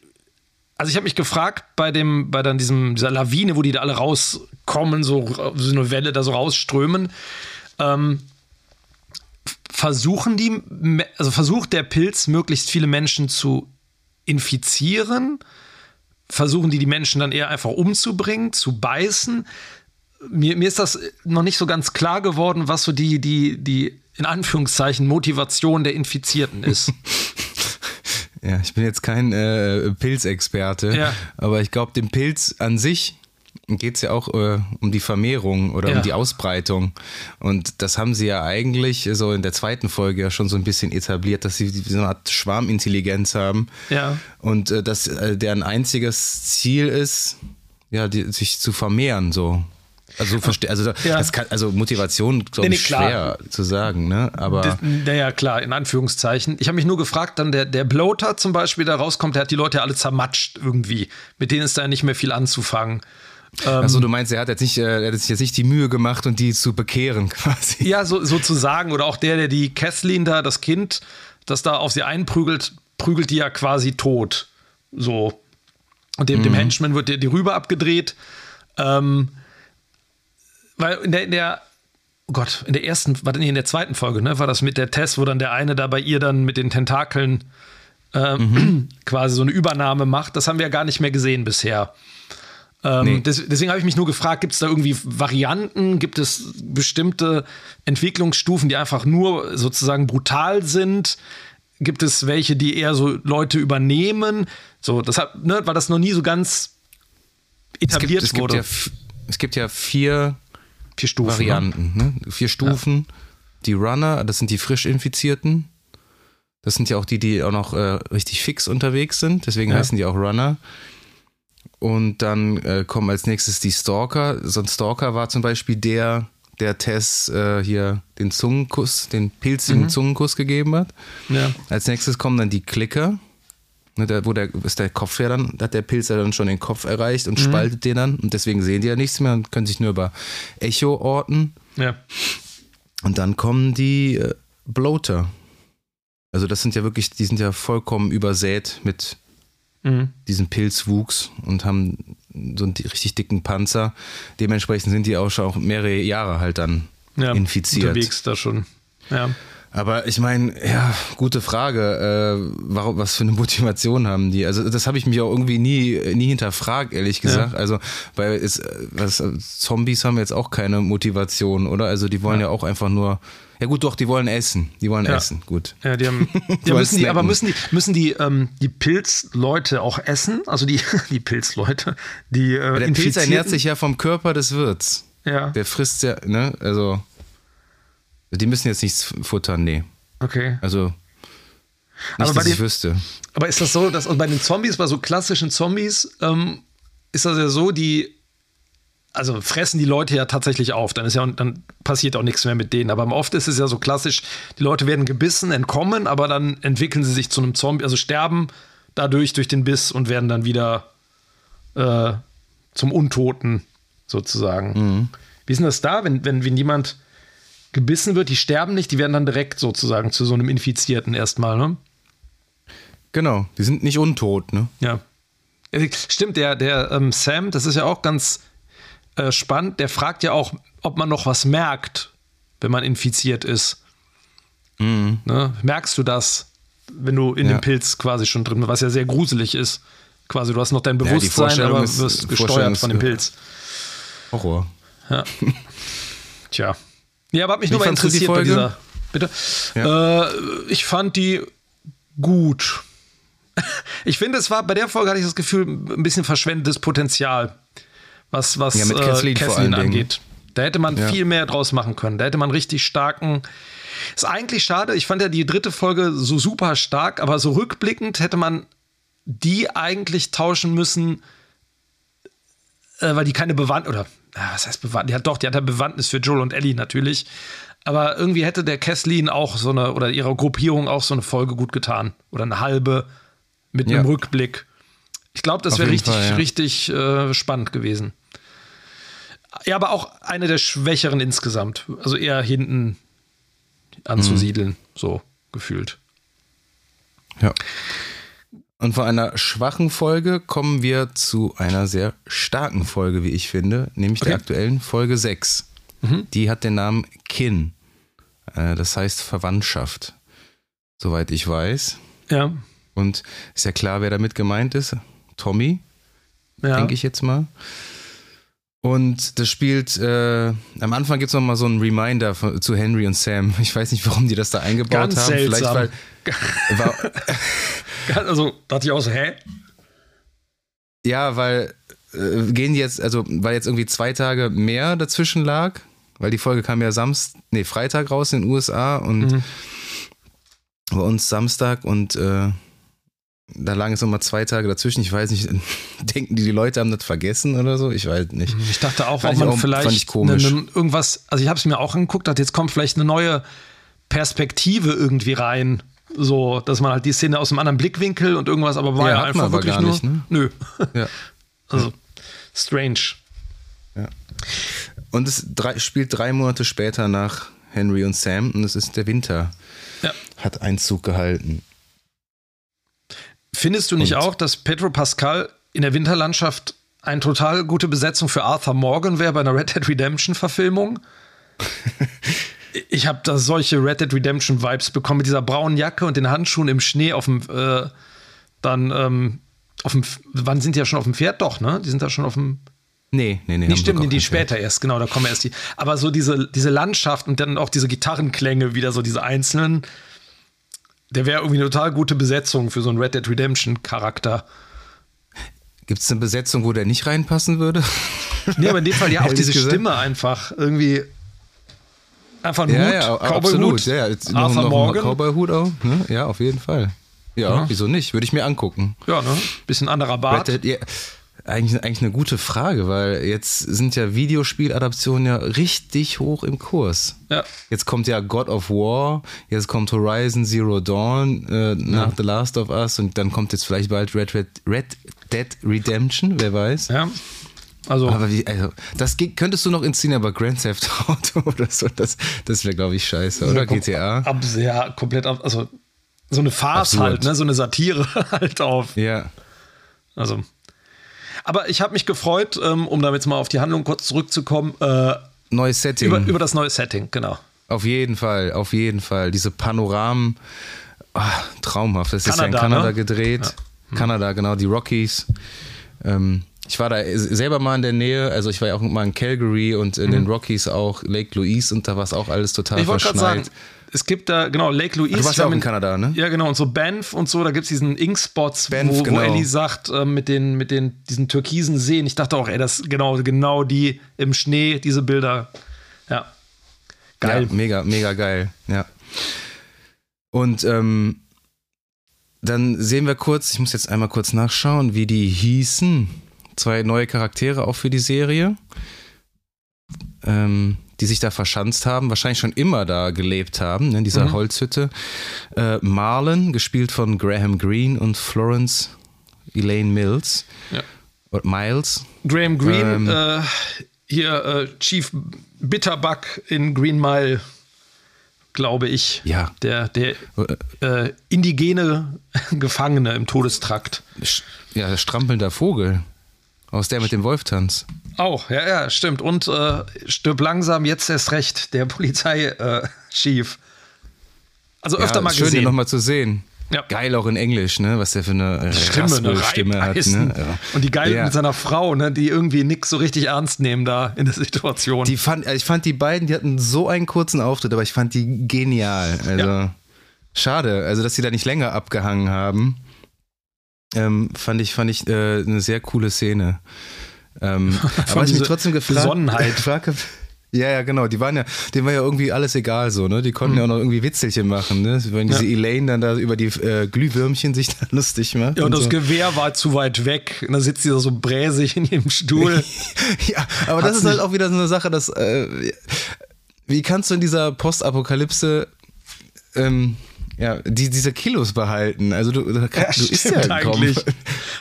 Also ich habe mich gefragt bei dem, bei dann diesem, dieser Lawine, wo die da alle rauskommen, so, so eine Welle da so rausströmen. Ähm, versuchen die, also versucht der Pilz möglichst viele Menschen zu infizieren? Versuchen die die Menschen dann eher einfach umzubringen, zu beißen? Mir, mir ist das noch nicht so ganz klar geworden, was so die, die, die in Anführungszeichen Motivation der Infizierten ist. [laughs] Ja, ich bin jetzt kein äh, Pilzexperte, ja. aber ich glaube, dem Pilz an sich geht es ja auch äh, um die Vermehrung oder Ja. um die Ausbreitung. Und das haben sie ja eigentlich so in der zweiten Folge ja schon so ein bisschen etabliert, dass sie so eine Art Schwarmintelligenz haben. Ja. Und äh, dass äh, deren einziges Ziel ist, ja, die, sich zu vermehren, so. Also, verste also, Ja. das kann, also Motivation, glaube Nee, ich, nee, klar. schwer zu sagen, ne? Aber naja, klar, in Anführungszeichen. Ich habe mich nur gefragt, dann der, der Bloater zum Beispiel, der rauskommt, der hat die Leute ja alle zermatscht irgendwie. Mit denen ist da ja nicht mehr viel anzufangen. Also du meinst, er hat jetzt nicht, äh, er hat sich jetzt nicht die Mühe gemacht und die zu bekehren, [laughs] quasi. Ja, so, sozusagen. Oder auch der, der die Kathleen da, das Kind, das da auf sie einprügelt, prügelt die ja quasi tot. So. Und dem, dem Henchman wird die, die Rübe abgedreht. Ähm, weil in der, in der, oh Gott, in der ersten, war nee, in der zweiten Folge, ne, war das mit der Tess, wo dann der eine da bei ihr dann mit den Tentakeln ähm, [clears throat] quasi so eine Übernahme macht. Das haben wir ja gar nicht mehr gesehen bisher. Ähm, Nee. des, deswegen habe ich mich nur gefragt, gibt es da irgendwie Varianten? Gibt es bestimmte Entwicklungsstufen, die einfach nur sozusagen brutal sind? Gibt es welche, die eher so Leute übernehmen? So, das hat, ne, weil das noch nie so ganz Es gibt, etabliert es, gibt wurde. ja, f- es gibt ja vier Vier Stufen. ne? Varianten, ne? Vier Stufen. Die Runner, das sind die frisch Infizierten. Das sind ja auch die, die auch noch äh, richtig fix unterwegs sind. Deswegen Ja. heißen die auch Runner. Und dann äh, kommen als nächstes die Stalker. So ein Stalker war zum Beispiel der, der Tess äh, hier den Zungenkuss, den pilzigen Mhm. Zungenkuss gegeben hat. Ja. Als nächstes kommen dann die Klicker. Ne, da, wo der, ist der Kopf ja dann, da hat der Pilz ja dann schon den Kopf erreicht Mhm. und spaltet den dann. Und deswegen sehen die ja nichts mehr und können sich nur über Echo orten. ja. Und dann kommen die äh, Bloater. Also das sind ja wirklich, die sind ja vollkommen übersät mit Mhm. diesem Pilzwuchs und haben so einen richtig dicken Panzer. Dementsprechend sind die auch schon auch mehrere Jahre halt dann ja. infiziert. Unterwegs da schon. Ja. Aber ich meine, ja, gute Frage. Äh, warum, was für eine Motivation haben die? Also das habe ich mich auch irgendwie nie, nie hinterfragt, ehrlich gesagt. Also weil es, äh, was, Zombies haben jetzt auch keine Motivation, oder? Also die wollen ja, auch einfach nur. Ja gut, doch, die wollen essen. Die wollen Ja. essen. Gut. Ja, die haben. [laughs] Die Ja, müssen die, aber müssen die, müssen die, ähm, die Pilzleute auch essen? Also die, [laughs] die Pilzleute, die äh, Der Pilz ernährt sich ja vom Körper des Wirts. Ja, Der frisst ja, ne? Also die müssen jetzt nichts futtern, nee. okay. Also nicht, Aber bei dass ich den- wüsste. Aber ist das so, dass also bei den Zombies, bei so klassischen Zombies, ähm, ist das ja so, die also fressen die Leute ja tatsächlich auf, dann ist ja dann passiert auch nichts mehr mit denen. Aber oft ist es ja so klassisch, die Leute werden gebissen, entkommen, aber dann entwickeln sie sich zu einem Zombie, also sterben dadurch durch den Biss und werden dann wieder äh, zum Untoten sozusagen. Wie ist denn das da, wenn, wenn, wenn jemand gebissen wird, die sterben nicht, die werden dann direkt sozusagen zu so einem Infizierten erstmal, ne? Genau, die sind nicht untot, ne? Ja. Ja, Stimmt, der, der ähm, Sam, das ist ja auch ganz äh, spannend, der fragt ja auch, ob man noch was merkt, wenn man infiziert ist. Ne? Merkst du das, wenn du in Ja. dem Pilz quasi schon drin bist, was ja sehr gruselig ist. Quasi, du hast noch dein Bewusstsein, Vorstellung aber wirst gesteuert von dem Pilz. Horror. [laughs] Tja. Ja, aber hat mich Wie nur mal du die interessiert bei Folge? dieser. Bitte? Äh, ich fand die gut. [laughs] Ich finde, es war bei der Folge hatte ich das Gefühl, ein bisschen verschwendetes Potenzial, was, was Ja, mit äh, Kathleen allen Dingen. angeht. Da hätte man Ja. viel mehr draus machen können. Da hätte man richtig starken. Ist eigentlich schade. Ich fand ja die dritte Folge so super stark, aber so rückblickend hätte man die eigentlich tauschen müssen, äh, weil die keine Bewandtnis, oder ja, was heißt Bewandtnis? Die hat doch, die hat ja Bewandtnis für Joel und Ellie natürlich. Aber irgendwie hätte der Kathleen auch so eine, oder ihrer Gruppierung auch so eine Folge gut getan. Oder eine halbe mit Ja. einem Rückblick. Ich glaube, das wäre richtig, Fall, ja. richtig äh, spannend gewesen. Ja, aber auch eine der schwächeren insgesamt. Also eher hinten anzusiedeln, Mhm. so gefühlt. Ja. Und von einer schwachen Folge kommen wir zu einer sehr starken Folge, wie ich finde, nämlich der Okay. aktuellen Folge 6. Die hat den Namen Kin. Äh, Das heißt Verwandtschaft, soweit ich weiß. Ja. Und ist ja klar, wer damit gemeint ist. Tommy, ja. denke ich jetzt mal. Und das spielt, äh, am Anfang gibt es nochmal so einen Reminder von, zu Henry und Sam. Ich weiß nicht, warum die das da eingebaut Ganz haben. seltsam. Vielleicht, weil, [laughs] war, Also dachte ich auch so, hä? Ja, weil äh, gehen die jetzt, also weil jetzt irgendwie zwei Tage mehr dazwischen lag, weil die Folge kam ja Samstag, nee, Freitag raus in den USA und Mhm. bei uns Samstag und äh, da lagen jetzt nochmal zwei Tage dazwischen. Ich weiß nicht, [laughs] denken die, die Leute haben das vergessen oder so? Ich weiß nicht. Ich dachte auch, ob man auch- vielleicht ne- ne- irgendwas, also ich habe es mir auch angeguckt, dachte, jetzt kommt vielleicht eine neue Perspektive irgendwie rein. So, dass man halt die Szene aus einem anderen Blickwinkel und irgendwas, aber war Ja, ja, einfach wirklich gar nur. nicht, ne? Nö. Ja. [laughs] Also, strange. Und es drei, spielt drei Monate später nach Henry und Sam und es ist der Winter. Ja. Hat Einzug gehalten. Findest du nicht Und- auch, dass Pedro Pascal in der Winterlandschaft eine total gute Besetzung für Arthur Morgan wäre bei einer Red Dead Redemption Verfilmung? [laughs] ich habe da solche Red Dead Redemption Vibes bekommen mit dieser braunen Jacke und den Handschuhen im Schnee auf dem äh, dann ähm, auf dem wann sind die ja schon auf dem Pferd doch, ne? Die sind da schon auf dem Nee, nee, nee. Nee, haben stimmt, die nicht, später erst, genau, da kommen erst die. Aber so diese, diese Landschaft und dann auch diese Gitarrenklänge wieder, so diese einzelnen, der wäre irgendwie eine total gute Besetzung für so einen Red Dead Redemption Charakter. Gibt es eine Besetzung, wo der nicht reinpassen würde? [laughs] Nee, aber in dem Fall ja auch diese gesagt. Stimme einfach irgendwie. Einfach ein ja, Hut, ja, Cowboy-Hut, absolut. Ja, Arthur noch Morgan. Cowboy-Hut auch. Ne? Ja, auf jeden Fall. Ja, Ja. wieso nicht? Würde ich mir angucken. Ja, ne? Bisschen anderer Bart. Dead, ja, eigentlich, eigentlich eine gute Frage, weil jetzt sind ja Videospieladaptionen ja richtig hoch im Kurs. Ja. Jetzt kommt ja God of War, jetzt kommt Horizon Zero Dawn äh, nach The Last of Us und dann kommt jetzt vielleicht bald Red, Red, Red Dead Redemption, wer weiß. ja. Also, Aber wie, also, das ge- könntest du noch inszenieren, aber Grand Theft Auto [laughs] oder so, das, das wäre, glaube ich, scheiße. Oder GTA? Ab, ja, komplett ab. Also, so eine Farce Absurd. halt, ne? So eine Satire [laughs] halt auf. Ja. Also. Aber ich habe mich gefreut, ähm, um damit mal auf die Handlung kurz zurückzukommen, äh, Neues Setting. über, über das neue Setting, genau. Auf jeden Fall, auf jeden Fall. Diese Panoramen, ah, traumhaft. Das ist ja in Kanada, ne? gedreht. Kanada, genau, die Rockies. Ähm, ich war da selber mal in der Nähe, also ich war ja auch mal in Calgary und in den Rockies auch, Lake Louise und da war es auch alles total Mhm. Ich verschneit. sagen, es gibt da, genau, Lake Louise. Du warst ja auch in Kanada, ne? Ja, genau, und so Banff und so, da gibt es diesen Ink-Spots, wo, genau. wo Ellie sagt, äh, mit, den, mit den, diesen türkisen Seen. Ich dachte auch, ey, das genau, genau die im Schnee, diese Bilder. Ja. Geil. Ja, mega, mega geil, ja. Und ähm, dann sehen wir kurz, ich muss jetzt einmal kurz nachschauen, wie die hießen. Zwei neue Charaktere auch für die Serie, ähm, die sich da verschanzt haben, wahrscheinlich schon immer da gelebt haben, ne, in dieser Mhm. Holzhütte. Äh, Marlon, gespielt von Graham Greene und Florence Elaine Mills. Ja. Oder Miles. Graham Greene, Ähm. äh, hier äh, Chief Bitterbuck in Green Mile, glaube ich. Ja. Der, der äh, indigene [laughs] Gefangene im Todestrakt. Ja, der strampelnder Vogel. Aus der mit dem Wolftanz. Auch, ja, ja, stimmt. Und äh, stirb langsam, jetzt erst recht, der Polizei-Chief. Äh, Chief. also öfter ja, mal schön, gesehen. den nochmal zu sehen. Ja. Geil auch in Englisch, ne? Was der für eine äh, Stimme, eine Raspelstimme hat. Ne? Ja. Und die geil Ja. mit seiner Frau, ne, die irgendwie nix so richtig ernst nehmen da in der Situation. Die fand, ich fand die beiden, die hatten so einen kurzen Auftritt, aber ich fand die genial. Also schade, also dass sie da nicht länger abgehangen haben. Ähm, fand ich, fand ich äh, eine sehr coole Szene. Ähm, [laughs] aber was ich mich trotzdem gefragt, Besonnenheit. [laughs] gefragt hab, ja, ja, genau. Die waren ja, denen war ja irgendwie alles egal so, ne? Die konnten ja auch noch irgendwie Witzelchen machen, ne? Wenn diese Mhm. Ja. Elaine dann da über die äh, Glühwürmchen sich da [laughs] lustig macht. ja, und das so. Gewehr war zu weit weg. Und da sitzt sie da so bräsig in ihrem Stuhl. Ja, aber Hat das ist sich- halt auch wieder so eine Sache, dass äh, wie kannst du in dieser Postapokalypse ähm, ja, die, diese Kilos behalten? Also du, du, du isst ja eigentlich.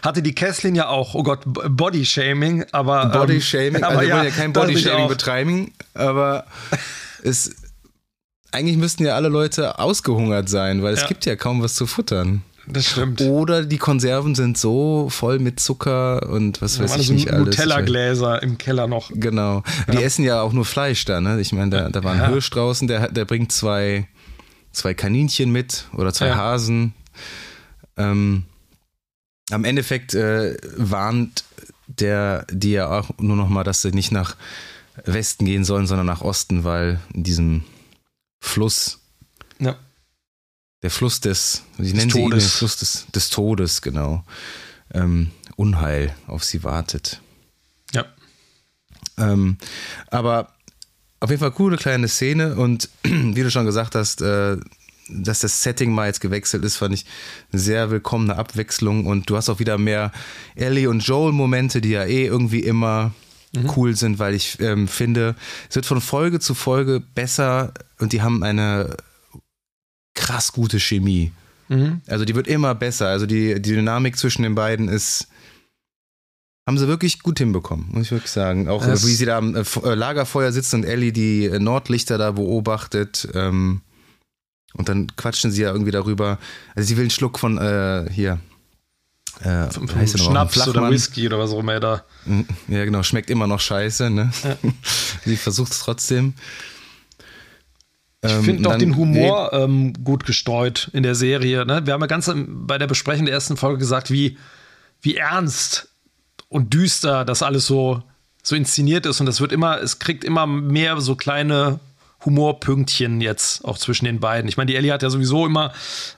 Hatte die Kesslin ja auch, oh Gott, B- Bodyshaming, aber. Bodyshaming, ähm, also wir wollen ja kein Bodyshaming auch. betreiben, aber es eigentlich müssten ja alle Leute ausgehungert sein, weil es Ja. gibt ja kaum was zu futtern. Das stimmt. Oder die Konserven sind so voll mit Zucker und was weiß ich nicht alles. Nutella-Gläser im Keller noch. Genau. Die essen ja auch nur Fleisch da, ne? Ich meine, da, da war ein Ja. Hirsch draußen, der, der bringt zwei, zwei Kaninchen mit oder zwei Ja. Hasen. Ähm, am Endeffekt äh, warnt der die ja auch nur noch mal, dass sie nicht nach Westen gehen sollen, sondern nach Osten, weil in diesem Fluss, Ja. der Fluss des, wie Des nennen sie ihn, Todes. den Fluss des, des Todes, genau, ähm, Unheil auf sie wartet. Ähm, aber auf jeden Fall coole kleine Szene und [clears throat] wie du schon gesagt hast, äh, dass das Setting mal jetzt gewechselt ist, fand ich eine sehr willkommene Abwechslung und du hast auch wieder mehr Ellie und Joel Momente, die ja eh irgendwie immer mhm. cool sind, weil ich ähm, finde, es wird von Folge zu Folge besser und die haben eine krass gute Chemie. Mhm. Also die wird immer besser. Also die, die Dynamik zwischen den beiden ist haben sie wirklich gut hinbekommen, muss ich wirklich sagen. Auch das wie sie da am äh, äh, Lagerfeuer sitzt und Ellie die äh, Nordlichter da beobachtet. Ähm, und dann quatschen sie ja irgendwie darüber. Also sie will einen Schluck von äh, hier. Äh, heißt Schnaps oder Whisky oder was auch immer da. Mm, ja, genau, schmeckt immer noch scheiße, ne? Ja. [laughs] sie versucht es trotzdem. Ich ähm, finde auch den Humor ähm, gut gestreut in der Serie. Ne? Wir haben ja ganz bei der Besprechung der ersten Folge gesagt, wie, wie ernst und düster das alles so, so inszeniert ist. Und das wird immer, es kriegt immer mehr so kleine Humorpünktchen jetzt auch zwischen den beiden. Ich meine, die Ellie hat ja sowieso immer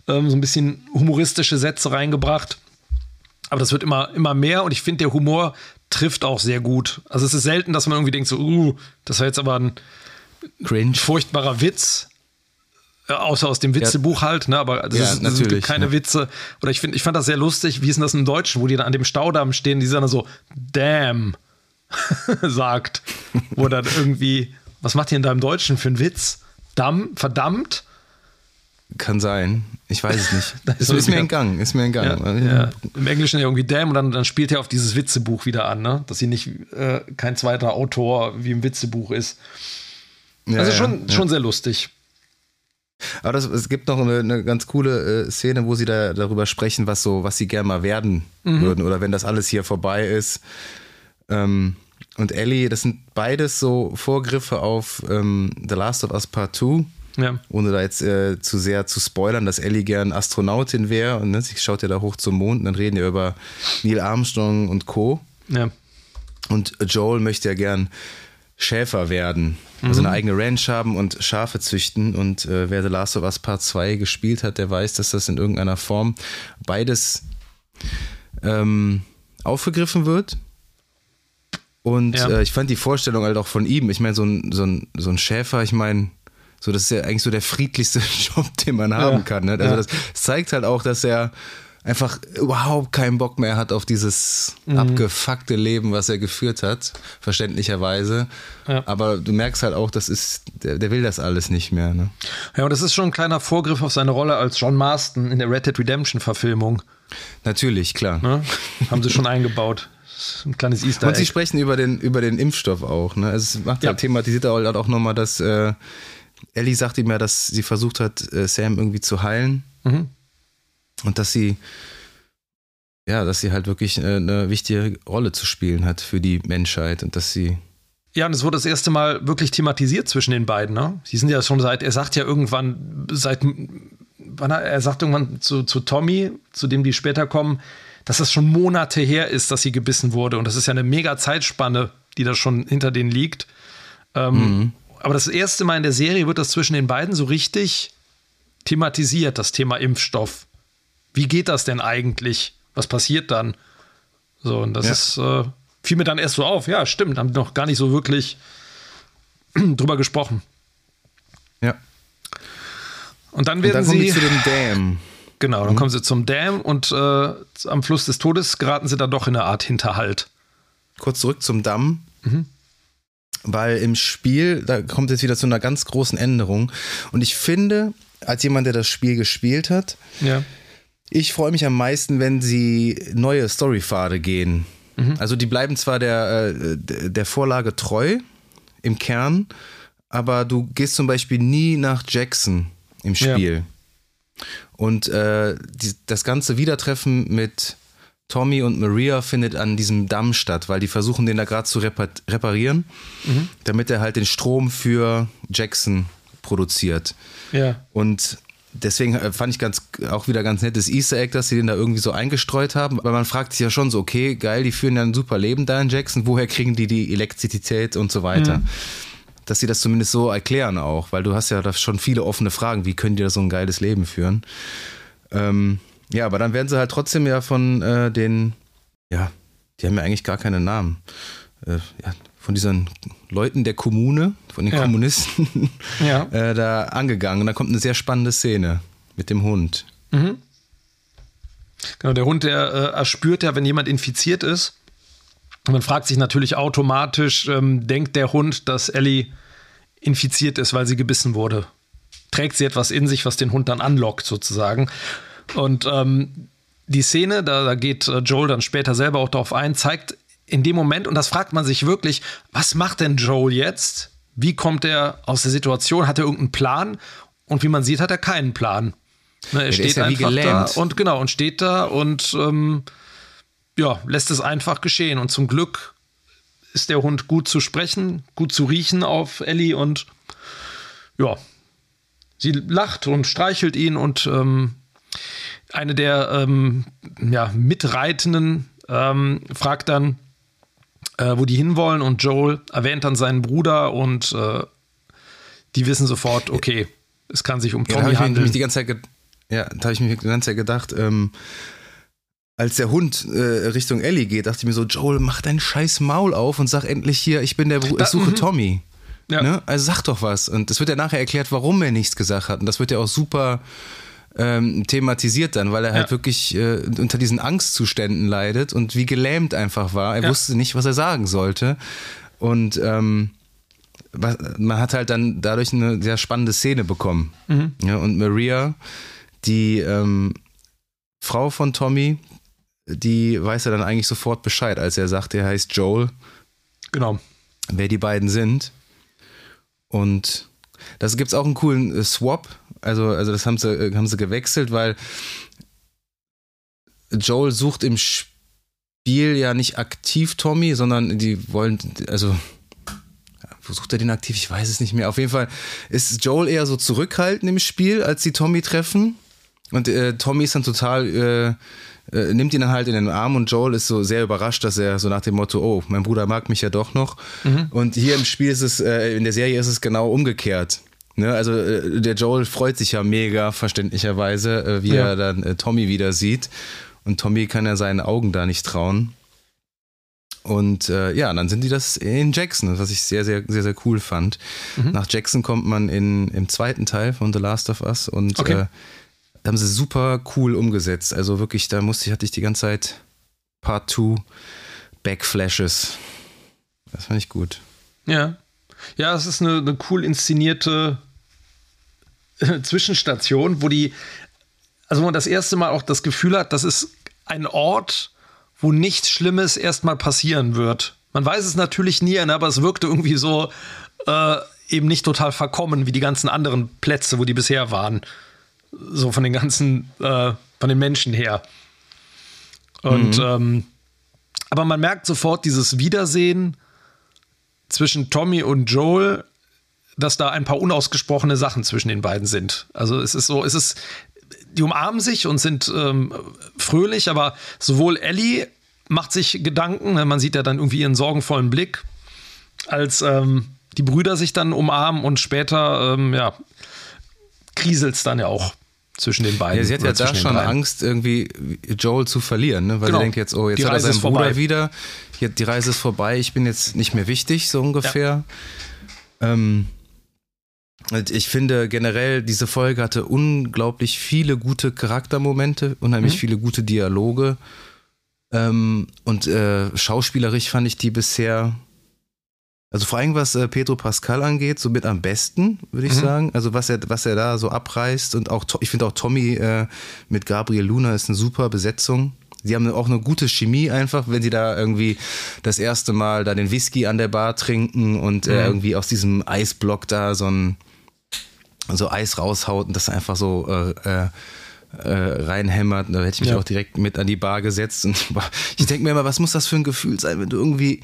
ähm, so ein bisschen humoristische Sätze reingebracht. Aber das wird immer, immer mehr und ich finde, der Humor trifft auch sehr gut. Also es ist selten, dass man irgendwie denkt, so, uh, das war jetzt aber ein Cringe. furchtbarer Witz. Äh, außer aus dem Witzebuch ja. halt, ne? aber das ja, ist, das gibt keine ja. Witze. Oder ich finde, ich fand das sehr lustig. Wie ist denn das im Deutschen, wo die dann an dem Staudamm stehen, die dann so damn [laughs] sagt, wo dann irgendwie, was macht ihr da im Deutschen für einen Witz? Damm, verdammt? Kann sein. Ich weiß es nicht. [laughs] ist, ist, mir entgangen. Ist mir entgangen. Ja, ja. Im Englischen irgendwie Damn und dann, dann spielt er auf dieses Witzebuch wieder an, ne? dass sie nicht äh, kein zweiter Autor wie im Witzebuch ist. also schon, schon sehr lustig. Aber das, es gibt noch eine, eine ganz coole äh, Szene, wo sie da darüber sprechen, was so, was sie gerne mal werden mhm. würden oder wenn das alles hier vorbei ist. Ähm, und Ellie, das sind beides so Vorgriffe auf ähm, The Last of Us Part 2. Ja. Ohne da jetzt äh, zu sehr zu spoilern, dass Ellie gern Astronautin wäre und ne, sie schaut ja da hoch zum Mond und dann reden wir über Neil Armstrong und Co. Ja. Und Joel möchte ja gern Schäfer werden. Also eine mhm. eigene Ranch haben und Schafe züchten. Und äh, wer The Last of Us Part 2 gespielt hat, der weiß, dass das in irgendeiner Form beides ähm, aufgegriffen wird. Und ja. äh, ich fand die Vorstellung halt auch von ihm. Ich meine, so ein, so, ein, so ein Schäfer, ich meine, so, das ist ja eigentlich so der friedlichste [laughs] Job, den man haben ja. kann. Ne? Also ja. das zeigt halt auch, dass er einfach überhaupt keinen Bock mehr hat auf dieses mhm. abgefuckte Leben, was er geführt hat, verständlicherweise. Ja. Aber du merkst halt auch, das ist, der, der will das alles nicht mehr. Ne? Ja, und das ist schon ein kleiner Vorgriff auf seine Rolle als John Marston in der Red Dead Redemption Verfilmung. Natürlich, klar. Ne? Haben sie schon eingebaut. Ein kleines Easter Egg. Und sie sprechen über den, über den Impfstoff auch. Ne? Also es macht ja. halt, thematisiert halt auch nochmal, dass äh, Ellie sagt ihm ja, dass sie versucht hat, äh, Sam irgendwie zu heilen. Mhm. Und dass sie, ja, dass sie halt wirklich eine, eine wichtige Rolle zu spielen hat für die Menschheit und dass sie ja, und es wurde das erste Mal wirklich thematisiert zwischen den beiden. Ne? Sie sind ja schon seit, er sagt ja irgendwann, seit, wann er, er sagt irgendwann zu, zu Tommy, zu dem die später kommen, dass das schon Monate her ist, dass sie gebissen wurde. Und das ist ja eine mega Zeitspanne, die da schon hinter denen liegt. Ähm, mhm. Aber das erste Mal in der Serie wird das zwischen den beiden so richtig thematisiert, das Thema Impfstoff wie geht das denn eigentlich? Was passiert dann? So, und das ja. ist, äh, fiel mir dann erst so auf. Ja, stimmt, haben noch gar nicht so wirklich [clears throat] drüber gesprochen. Ja. Und dann werden und dann sie. zu dem Dam. [laughs] Genau, dann mhm. kommen sie zum Dam und äh, am Fluss des Todes geraten sie dann doch in eine Art Hinterhalt. Kurz zurück zum Damm. Mhm. Weil im Spiel, da kommt jetzt wieder zu einer ganz großen Änderung. Und ich finde, als jemand, der das Spiel gespielt hat, ja ich freue mich am meisten, wenn sie neue Storypfade gehen. Mhm. Also die bleiben zwar der, äh, der Vorlage treu im Kern, aber du gehst zum Beispiel nie nach Jackson im Spiel. Ja. Und äh, die, das ganze Wiedertreffen mit Tommy und Maria findet an diesem Damm statt, weil die versuchen den da gerade zu reparieren, mhm. damit er halt den Strom für Jackson produziert. Ja. Und deswegen äh, fand ich ganz auch wieder ganz nettes Easter Egg, dass sie den da irgendwie so eingestreut haben. Aber man fragt sich ja schon so, okay, geil, die führen ja ein super Leben da in Jackson. Woher kriegen die die Elektrizität und so weiter? Mhm. Dass sie das zumindest so erklären auch, weil du hast ja da schon viele offene Fragen. Wie können die da so ein geiles Leben führen? Ähm, ja, aber dann werden sie halt trotzdem ja von äh, den, ja, die haben ja eigentlich gar keine Namen. äh, ja, von diesen Leuten der Kommune, von den Ja. Kommunisten, [laughs] Ja. [laughs] äh, da angegangen. Und da kommt eine sehr spannende Szene mit dem Hund. Genau, der Hund, der äh, erspürt ja, wenn jemand infiziert ist. Und man fragt sich natürlich automatisch, ähm, denkt der Hund, dass Ellie infiziert ist, weil sie gebissen wurde? Trägt sie etwas in sich, was den Hund dann anlockt, sozusagen? Und ähm, die Szene, da, da geht äh, Joel dann später selber auch darauf ein, zeigt in dem Moment, und das fragt man sich wirklich, was macht denn Joel jetzt? Wie kommt er aus der Situation? Hat er irgendeinen Plan? Und wie man sieht, hat er keinen Plan. Ne, er der steht ja wie einfach da und genau, und steht da und ähm, ja, lässt es einfach geschehen. Und zum Glück ist der Hund gut zu sprechen, gut zu riechen auf Ellie und ja, sie lacht und streichelt ihn und ähm, eine der ähm, ja, Mitreitenden ähm, fragt dann, äh, wo die hinwollen und Joel erwähnt dann seinen Bruder und äh, die wissen sofort, okay, es kann sich um Ja, da Tommy habe ich mir handeln. die ganze Zeit, ja, da habe ich mir die ganze Zeit gedacht, ähm, als der Hund äh, Richtung Ellie geht, dachte ich mir so, Joel, mach dein scheiß Maul auf und sag endlich hier, ich bin der Bruder, ich suche [laughs] Tommy. Ja. Ne? Also sag doch was. Und es wird ja nachher erklärt, warum er nichts gesagt hat. Und das wird ja auch super ähm, thematisiert dann, weil er halt Ja. wirklich äh, unter diesen Angstzuständen leidet und wie gelähmt einfach war. Er Ja. wusste nicht, was er sagen sollte. Und ähm, was- man hat halt dann dadurch eine sehr spannende Szene bekommen. Ja, und Maria, die ähm, Frau von Tommy, die weiß ja dann eigentlich sofort Bescheid, als er sagt, er heißt Joel, Genau. wer die beiden sind. Und das gibt es auch einen coolen äh, Swap. Also, also das haben sie, äh, haben sie gewechselt, weil Joel sucht im Spiel ja nicht aktiv Tommy, sondern die wollen, also wo sucht er den aktiv? Ich weiß es nicht mehr. Auf jeden Fall ist Joel eher so zurückhaltend im Spiel, als die Tommy treffen. Und äh, Tommy ist dann total, äh, äh, nimmt ihn dann halt in den Arm und Joel ist so sehr überrascht, dass er so nach dem Motto, oh, mein Bruder mag mich ja doch noch. Und hier im Spiel ist es, äh, in der Serie ist es genau umgekehrt. Ne? Also äh, der Joel freut sich ja mega, verständlicherweise, äh, wie Ja. er dann äh, Tommy wieder sieht. Und Tommy kann ja seinen Augen da nicht trauen. Und äh, ja, dann sind die das in Jackson, was ich sehr, sehr, sehr, sehr cool fand. Mhm. Nach Jackson kommt man in, im zweiten Teil von The Last of Us und Okay. äh, da haben sie super cool umgesetzt. Also wirklich, da musste ich, hatte ich die ganze Zeit Part 2 Backflashes. Das fand ich gut. Ja. Ja, es ist eine, eine cool inszenierte [laughs] Zwischenstation, wo die, also man das erste Mal auch das Gefühl hat, das ist ein Ort, wo nichts Schlimmes erstmal passieren wird. Man weiß es natürlich nie, aber es wirkte irgendwie so äh, eben nicht total verkommen wie die ganzen anderen Plätze, wo die bisher waren. So von den ganzen, äh, von den Menschen her. Und ähm, aber man merkt sofort dieses Wiedersehen zwischen Tommy und Joel, dass da ein paar unausgesprochene Sachen zwischen den beiden sind. Also es ist so, es ist, die umarmen sich und sind ähm, fröhlich, aber sowohl Ellie macht sich Gedanken, ne, man sieht ja dann irgendwie ihren sorgenvollen Blick, als ähm, die Brüder sich dann umarmen und später, ähm, ja, kriselt es dann ja auch zwischen den beiden. Ja, sie hat ja da schon. Angst, irgendwie Joel zu verlieren, ne? weil Genau. sie denkt jetzt, oh, jetzt Die hat er seinen Bruder wieder, die Reise ist vorbei, ich bin jetzt nicht mehr wichtig, so ungefähr. Ähm, und ich finde generell, diese Folge hatte unglaublich viele gute Charaktermomente, unheimlich Mhm. viele gute Dialoge. Ähm, und äh, schauspielerisch fand ich die bisher, also vor allem was äh, Pedro Pascal angeht, so mit am besten, würde ich Mhm. sagen. Also was er, was er da so abreißt und auch, ich finde auch Tommy äh, mit Gabriel Luna ist eine super Besetzung. Sie haben auch eine gute Chemie einfach, wenn sie da irgendwie das erste Mal da den Whisky an der Bar trinken und äh, Mhm. irgendwie aus diesem Eisblock da so ein so Eis raushaut und das einfach so äh, äh, äh, reinhämmert. Da hätte ich mich Ja. auch direkt mit an die Bar gesetzt. Und [laughs] ich denke mir immer, was muss das für ein Gefühl sein, wenn du irgendwie,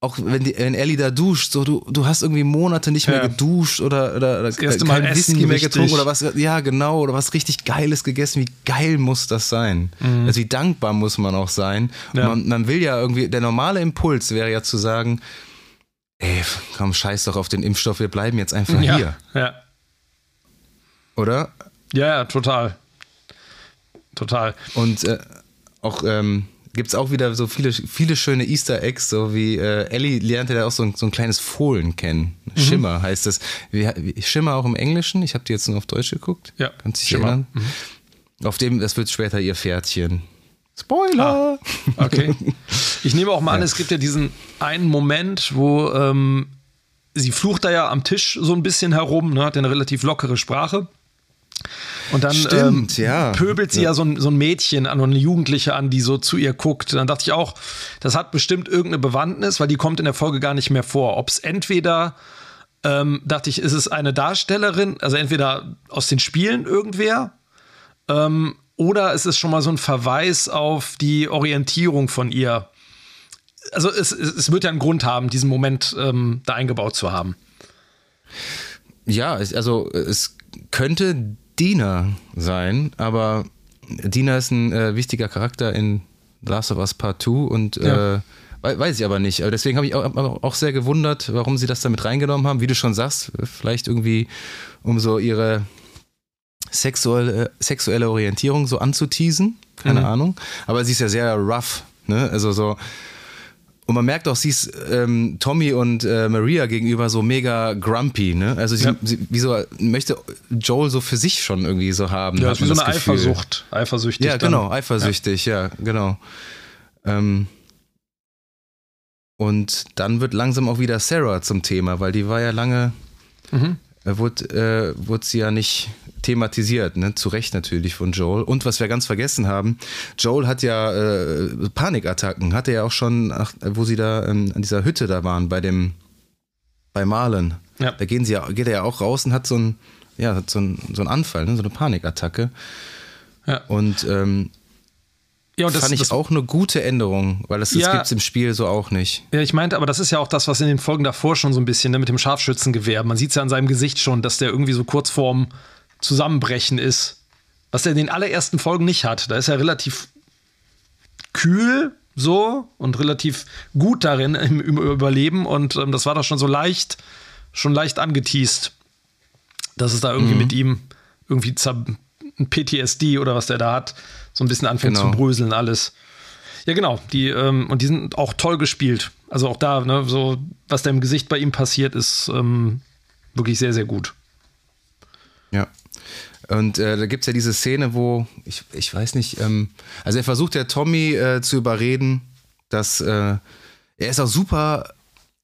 auch wenn, die, wenn Ellie da duscht, so du, du hast irgendwie Monate nicht mehr Ja. geduscht oder, oder, oder erste Mal kein Whisky mehr richtig. getrunken oder was, ja genau, oder was richtig Geiles gegessen. Wie geil muss das sein? Also wie dankbar muss man auch sein? Mhm. Ja. Man, man will ja irgendwie, der normale Impuls wäre ja zu sagen, ey, komm, scheiß doch auf den Impfstoff, wir bleiben jetzt einfach ja, hier, ja. Oder? Ja, ja, total. Total. Und äh, auch, ähm, gibt es auch wieder so viele, viele schöne Easter Eggs, so wie äh, Ellie lernte da auch so ein, so ein kleines Fohlen kennen. Mhm. Schimmer heißt das. Wie, wie, Schimmer auch im Englischen? Ich habe die jetzt nur auf Deutsch geguckt. Ja. Kannst du dich erinnern? Mhm. Auf dem, das wird später ihr Pferdchen. Spoiler! Ah, okay. Ich nehme auch mal ja. an, es gibt ja diesen einen Moment, wo ähm, sie flucht da ja am Tisch so ein bisschen herum, ne, hat ja eine relativ lockere Sprache. Und dann Stimmt, ähm, ja. pöbelt sie ja, ja so, ein, so, ein, Mädchen an und eine Jugendliche an, die so zu ihr guckt. Dann dachte ich auch, das hat bestimmt irgendeine Bewandtnis, weil die kommt in der Folge gar nicht mehr vor. Ob es entweder, ähm, dachte ich, ist es eine Darstellerin, also entweder aus den Spielen irgendwer, ähm, oder ist es schon mal so ein Verweis auf die Orientierung von ihr. Also es, es wird ja einen Grund haben, diesen Moment ähm, da eingebaut zu haben. Ja, also es könnte Dina sein, aber Dina ist ein äh, wichtiger Charakter in Last of Us Part 2 und ja. äh, weiß ich aber nicht. Aber deswegen habe ich auch, auch, sehr gewundert, warum sie das damit reingenommen haben. Wie du schon sagst, vielleicht irgendwie, um so ihre sexuelle, sexuelle Orientierung so anzuteasen. Keine mhm. Ahnung. Aber sie ist ja sehr rough. Ne? Also so und man merkt auch, sie ist ähm, Tommy und äh, Maria gegenüber so mega grumpy, ne? Also sie, ja. sie wie so, möchte Joel so für sich schon irgendwie so haben. Ja, wie so eine Gefühl. Eifersucht. Eifersüchtig. Ja, genau, dann. eifersüchtig, ja, ja genau. Ähm, und dann wird langsam auch wieder Sarah zum Thema, weil die war ja lange, mhm. Wurde, äh, wurde sie ja nicht thematisiert, ne? zu Recht natürlich von Joel. Und was wir ganz vergessen haben, Joel hat ja äh, Panikattacken, hatte er ja auch schon, ach, wo sie da ähm, an dieser Hütte da waren, bei dem, bei Marlon. Ja. Da gehen sie ja, geht er ja auch raus und hat so einen, ja, hat so einen, so einen Anfall, ne? so eine Panikattacke. Ja. Und ähm, ja, und das fand ich das, auch eine gute Änderung, weil das, das ja, gibt es im Spiel so auch nicht. Ja, ich meinte, aber das ist ja auch das, was in den Folgen davor schon so ein bisschen ne, mit dem Scharfschützengewehr. Man sieht es ja an seinem Gesicht schon, dass der irgendwie so kurz vorm Zusammenbrechen ist. Was er in den allerersten Folgen nicht hat. Da ist er relativ kühl so und relativ gut darin im, im Überleben und ähm, das war doch schon so leicht, schon leicht angeteased, dass es da irgendwie mhm. mit ihm irgendwie ein PTSD oder was der da hat, so ein bisschen anfängt genau. zu bröseln alles. Ja, genau. Die, ähm, und die sind auch toll gespielt. Also auch da, ne, so, was da im Gesicht bei ihm passiert, ist ähm, wirklich sehr, sehr gut. Ja. Und äh, da gibt es ja diese Szene, wo, ich, ich weiß nicht, ähm, also er versucht ja Tommy äh, zu überreden, dass äh, er ist auch super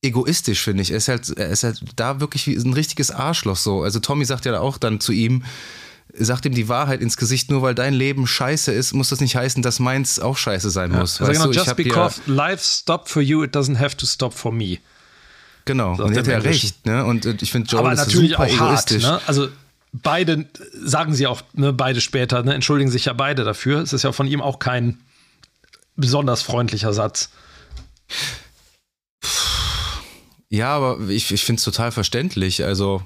egoistisch, finde ich. Er ist, halt, er ist halt da wirklich wie ein richtiges Arschloch so. Also Tommy sagt ja auch dann zu ihm, sagt ihm die Wahrheit ins Gesicht, nur weil dein Leben scheiße ist, muss das nicht heißen, dass meins auch scheiße sein ja. muss. Also genau, du, just because life stopped for you, it doesn't have to stop for me. Genau, und er hat ja recht, ne? Und ich finde Joel Aber ist natürlich super auch egoistisch. Hart, ne? Also beide, sagen sie auch, ne, beide später, ne, entschuldigen sich ja beide dafür. Es ist ja von ihm auch kein besonders freundlicher Satz. Ja, aber ich, ich finde es total verständlich. Also,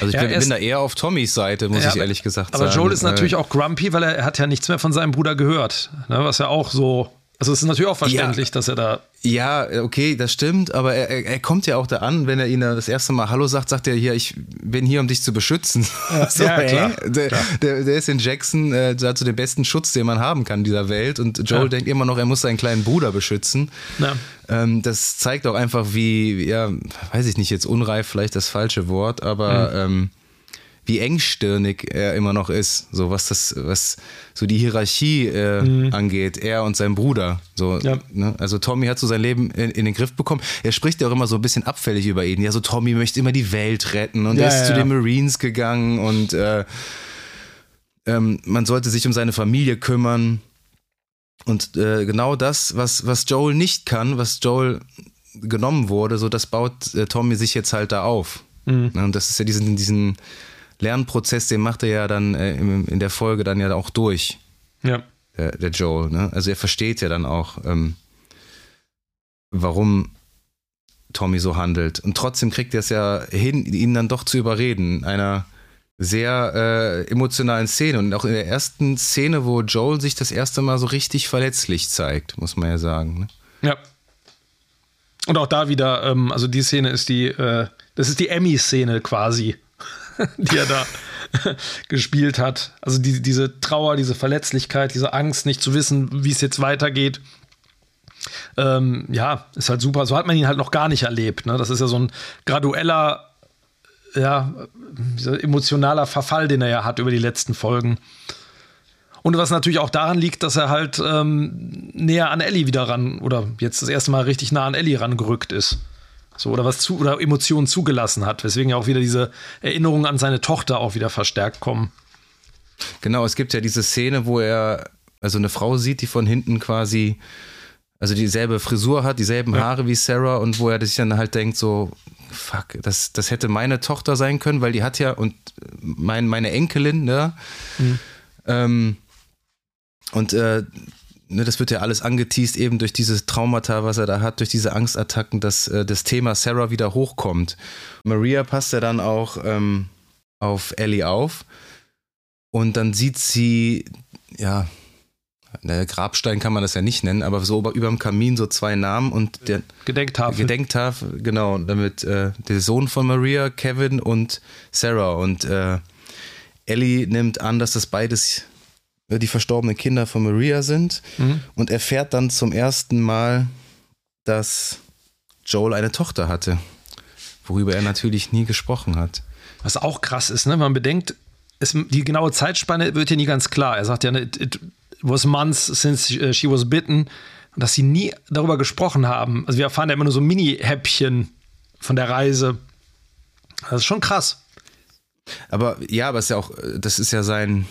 also ich bin, bin, da eher auf Tommys Seite, muss ja, ich ehrlich gesagt aber sagen. Aber Joel ist natürlich auch grumpy, weil er, er, hat ja nichts mehr von seinem Bruder gehört. Ne, was ja auch so also es ist natürlich auch verständlich, ja, dass er da. Ja, okay, das stimmt, aber er, er, kommt ja auch da an, wenn er ihnen das erste Mal Hallo sagt, sagt er hier, ich bin hier, um dich zu beschützen. Ja, [laughs] so, ja klar, der, klar. Der, der, ist in Jackson äh, dazu den besten Schutz, den man haben kann in dieser Welt. Und Joel ja. denkt immer noch, er muss seinen kleinen Bruder beschützen. Ähm, das zeigt auch einfach, wie, ja, weiß ich nicht, jetzt unreif vielleicht das falsche Wort, aber mhm. ähm, wie engstirnig er immer noch ist, so was das, was so die Hierarchie äh, mhm. angeht, er und sein Bruder. So, ja. ne? Also Tommy hat so sein Leben in, in, den Griff bekommen. Er spricht ja auch immer so ein bisschen abfällig über ihn. Ja, so Tommy möchte immer die Welt retten und ja, er ist ja, zu den Marines gegangen und äh, ähm, man sollte sich um seine Familie kümmern. Und äh, genau das, was, was Joel nicht kann, was Joel genommen wurde, so das baut äh, Tommy sich jetzt halt da auf. Mhm. Und das ist ja diesen, diesen Lernprozess, den macht er ja dann äh, in der Folge dann ja auch durch. Ja. Der, der Joel, ne? Also er versteht ja dann auch, ähm, warum Tommy so handelt. Und trotzdem kriegt er es ja hin, ihn dann doch zu überreden. Einer sehr äh, emotionalen Szene. Und auch in der ersten Szene, wo Joel sich das erste Mal so richtig verletzlich zeigt, muss man ja sagen. Ne? Ja. Und auch da wieder, ähm, also die Szene ist die, äh, das ist die Emmy-Szene quasi. [laughs] die er da [laughs] gespielt hat. Also die, diese Trauer, diese Verletzlichkeit, diese Angst, nicht zu wissen, wie es jetzt weitergeht. Ähm, ja, ist halt super. So hat man ihn halt noch gar nicht erlebt. Ne? Das ist ja so ein gradueller, ja, emotionaler Verfall, den er ja hat über die letzten Folgen. Und was natürlich auch daran liegt, dass er halt ähm, näher an Ellie wieder ran oder jetzt das erste Mal richtig nah an Ellie rangerückt ist. So, oder was zu, oder Emotionen zugelassen hat, weswegen ja auch wieder diese Erinnerungen an seine Tochter auch wieder verstärkt kommen. Genau, es gibt ja diese Szene, wo er also eine Frau sieht, die von hinten quasi also dieselbe Frisur hat, dieselben ja. Haare wie Sarah und wo er sich dann halt denkt, so, fuck, das, das hätte meine Tochter sein können, weil die hat ja, und mein, meine Enkelin, ne? Mhm. Ähm, und äh, ne, das wird ja alles angeteased, eben durch dieses Traumata, was er da hat, durch diese Angstattacken, dass äh, das Thema Sarah wieder hochkommt. Maria passt ja dann auch ähm, auf Ellie auf und dann sieht sie, ja, der Grabstein kann man das ja nicht nennen, aber so über dem Kamin so zwei Namen und der Gedenktafel. Gedenktafel, genau, damit äh, der Sohn von Maria, Kevin und Sarah und äh, Ellie nimmt an, dass das beides die verstorbenen Kinder von Maria sind mhm. und erfährt dann zum ersten Mal, dass Joel eine Tochter hatte, worüber er natürlich nie gesprochen hat. Was auch krass ist, ne? Man bedenkt, es, die genaue Zeitspanne wird ja nie ganz klar. Er sagt ja, it, it was months since she was bitten, dass sie nie darüber gesprochen haben. Also wir erfahren ja immer nur so Mini-Häppchen von der Reise. Das ist schon krass. Aber ja, aber es ist ja auch, das ist ja sein,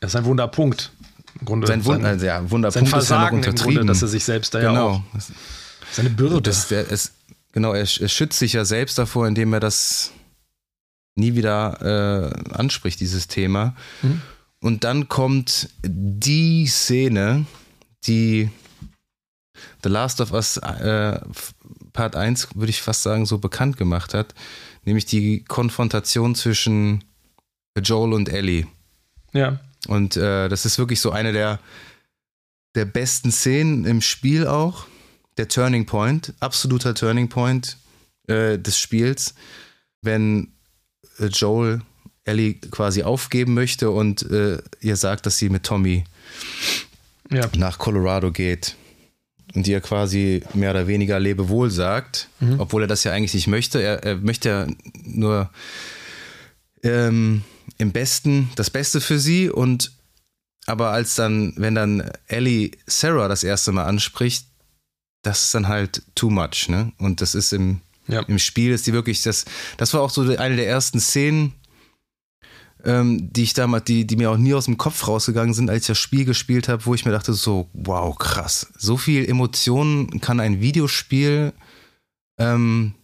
das ist ein Wunderpunkt. Im Grunde sein, Wund sein, ja, Wunderpunkt sein Versagen ist ja. Grunde, dass er sich selbst da genau. ja auch seine Bürde. Das, der, es, genau, er, er, schützt sich ja selbst davor, indem er das nie wieder äh, anspricht, dieses Thema. Mhm. Und dann kommt die Szene, die The Last of Us äh, Part 1, würde ich fast sagen, so bekannt gemacht hat, nämlich die Konfrontation zwischen Joel und Ellie. Ja. Und äh, das ist wirklich so eine der, der besten Szenen im Spiel auch. Der Turning Point, absoluter Turning Point äh, des Spiels, wenn äh, Joel Ellie quasi aufgeben möchte und äh, ihr sagt, dass sie mit Tommy ja. nach Colorado geht und ihr quasi mehr oder weniger Lebewohl sagt, mhm. obwohl er das ja eigentlich nicht möchte. Er, er möchte ja nur ähm, im Besten das Beste für sie und aber als dann, wenn dann Ellie Sarah das erste Mal anspricht, das ist dann halt too much, ne? Und das ist im, ja. im Spiel ist die wirklich, das, das war auch so eine der ersten Szenen, ähm, die ich damals, die, die mir auch nie aus dem Kopf rausgegangen sind, als ich das Spiel gespielt habe, wo ich mir dachte, so, wow, krass. So viel Emotionen kann ein Videospiel ähm,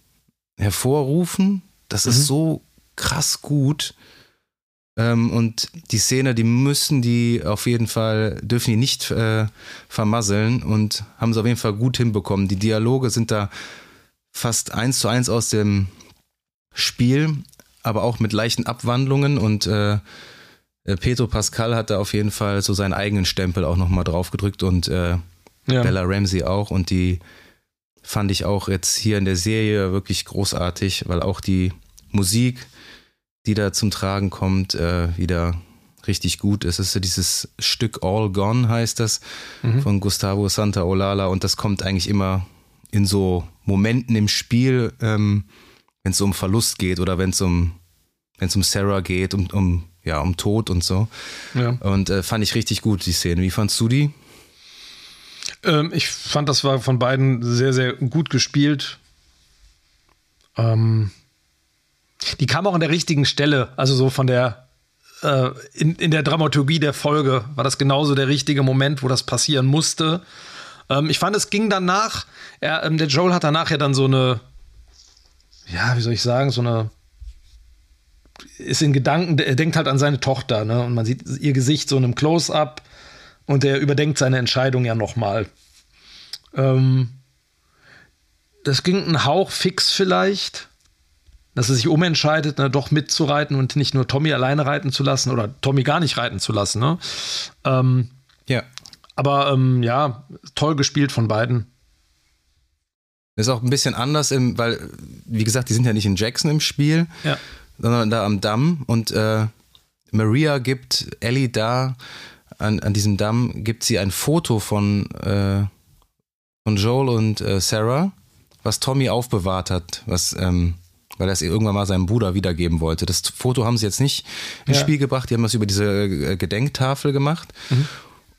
hervorrufen. Das mhm. ist so krass gut. Ähm, und die Szene, die müssen die auf jeden Fall, dürfen die nicht äh, vermasseln und haben sie auf jeden Fall gut hinbekommen. Die Dialoge sind da fast eins zu eins aus dem Spiel, aber auch mit leichten Abwandlungen und äh, äh Pedro Pascal hat da auf jeden Fall so seinen eigenen Stempel auch nochmal drauf gedrückt und äh, ja. Bella Ramsey auch und die fand ich auch jetzt hier in der Serie wirklich großartig, weil auch die Musik die da zum Tragen kommt, äh, wieder richtig gut. Es ist so dieses Stück All Gone heißt das mhm. von Gustavo Santaolalla und das kommt eigentlich immer in so Momenten im Spiel, ähm, wenn es um Verlust geht oder wenn es um wenn es um Sarah geht, um, um ja um Tod und so. Ja. Und äh, fand ich richtig gut die Szene. Wie fandst du die? Ähm, ich fand, das war von beiden sehr sehr gut gespielt. Ähm, die kam auch an der richtigen Stelle, also so von der äh, in, in der Dramaturgie der Folge war das genauso der richtige Moment, wo das passieren musste. Ähm, ich fand, es ging danach, er, ähm, der Joel hat danach ja dann so eine, ja, wie soll ich sagen, so eine ist in Gedanken, er denkt halt an seine Tochter, ne? Und man sieht ihr Gesicht so in einem Close-up und er überdenkt seine Entscheidung ja nochmal. Ähm, das ging ein Hauch fix vielleicht dass er sich umentscheidet, ne, doch mitzureiten und nicht nur Tommy alleine reiten zu lassen oder Tommy gar nicht reiten zu lassen. Ne? Ähm, ja. Aber ähm, ja, toll gespielt von beiden. ist auch ein bisschen anders, im, weil, wie gesagt, die sind ja nicht in Jackson im Spiel, ja. sondern da am Damm und äh, Maria gibt Ellie da an, an diesem Damm, gibt sie ein Foto von, äh, von Joel und äh, Sarah, was Tommy aufbewahrt hat, was, ähm, weil er es irgendwann mal seinem Bruder wiedergeben wollte. Das Foto haben sie jetzt nicht ins Ja. Spiel gebracht, die haben das über diese äh, Gedenktafel gemacht.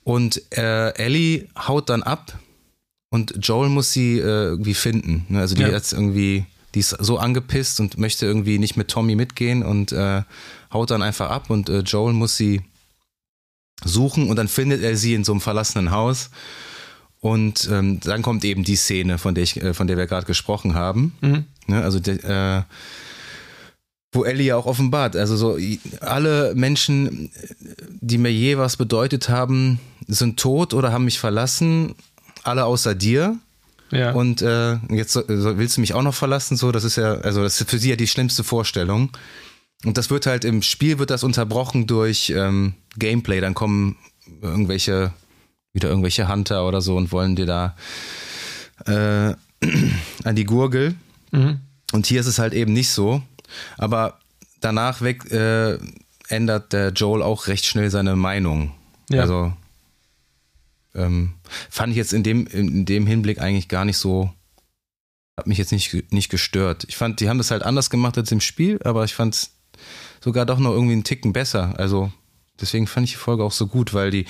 Und äh, Ellie haut dann ab und Joel muss sie äh, irgendwie finden. ne? Also die Ja. jetzt irgendwie, die ist so angepisst und möchte irgendwie nicht mit Tommy mitgehen und äh, haut dann einfach ab und äh, Joel muss sie suchen und dann findet er sie in so einem verlassenen Haus. Und ähm, dann kommt eben die Szene, von der, ich, äh, von der wir gerade gesprochen haben. Mhm. Ne? Also de, äh, wo Ellie ja auch offenbart, also so alle Menschen, die mir je was bedeutet haben, sind tot oder haben mich verlassen, alle außer dir. Ja. Und äh, jetzt so, willst du mich auch noch verlassen? So, das ist ja, also das ist für sie ja die schlimmste Vorstellung. Und das wird halt im Spiel wird das unterbrochen durch ähm, Gameplay. Dann kommen irgendwelche, wieder irgendwelche Hunter oder so und wollen dir da äh, [clears throat] an die Gurgel. Mhm. Und hier ist es halt eben nicht so. Aber danach weg äh, ändert der Joel auch recht schnell seine Meinung. Ja. Also ähm, fand ich jetzt in dem, in dem Hinblick eigentlich gar nicht so, hat mich jetzt nicht, nicht gestört. Ich fand, die haben das halt anders gemacht als im Spiel, aber ich fand es sogar doch noch irgendwie einen Ticken besser. Also deswegen fand ich die Folge auch so gut, weil die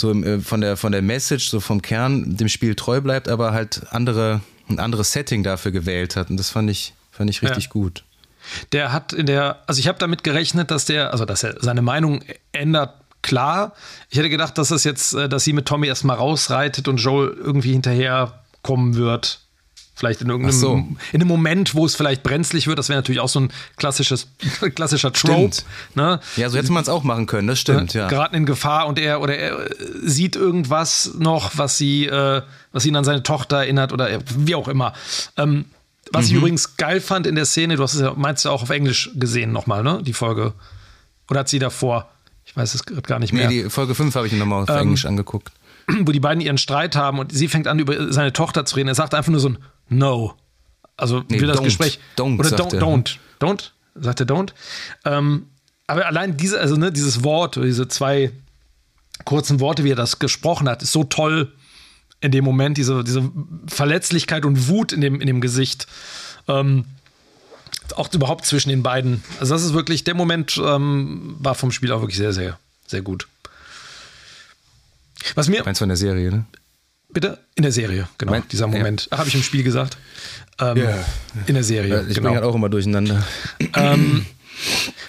so im, äh, von der von der Message, so vom Kern dem Spiel treu bleibt, aber halt andere, ein anderes Setting dafür gewählt hat. Und das fand ich, fand ich richtig Ja. gut. Der hat in der, also ich habe damit gerechnet, dass der, also dass er seine Meinung ändert, klar. Ich hätte gedacht, dass das jetzt, äh, dass sie mit Tommy erstmal rausreitet und Joel irgendwie hinterher kommen wird. Vielleicht in irgendeinem, so. in einem Moment, wo es vielleicht brenzlig wird. Das wäre natürlich auch so ein klassisches, [laughs] klassischer Trope. Ne? Ja, so hätte man es auch machen können, das stimmt, ja. Geraten in Gefahr und er oder er äh, sieht irgendwas noch, was sie, äh, was ihn an seine Tochter erinnert oder er- wie auch immer. Ähm, was Mhm. ich übrigens geil fand in der Szene, du hast es ja, meinst du auch auf Englisch gesehen nochmal, ne? Die Folge. Oder hat sie davor? Ich weiß es gerade gar nicht Nee, mehr. die Folge 5 habe ich nochmal auf Ähm, Englisch angeguckt. wo die beiden ihren Streit haben und sie fängt an, über seine Tochter zu reden. Er sagt einfach nur so ein No. Also Nee, will das don't. Gespräch. Don't, oder don't, er. don't. Don't? Sagt er don't? Ähm, aber allein diese, also ne, dieses Wort, diese zwei kurzen Worte, wie er das gesprochen hat, ist so toll in dem Moment, diese, diese Verletzlichkeit und Wut in dem, in dem Gesicht. Ähm, auch überhaupt zwischen den beiden. Also, das ist wirklich, der Moment ähm, war vom Spiel auch wirklich sehr, sehr, sehr gut. Was mir, Eins von der Serie, ne? Bitte? In der Serie, genau. Mein- dieser Moment. Ach, habe ich im Spiel gesagt. Ähm, Ja. In der Serie, Ich genau. bin halt auch immer durcheinander. Ähm,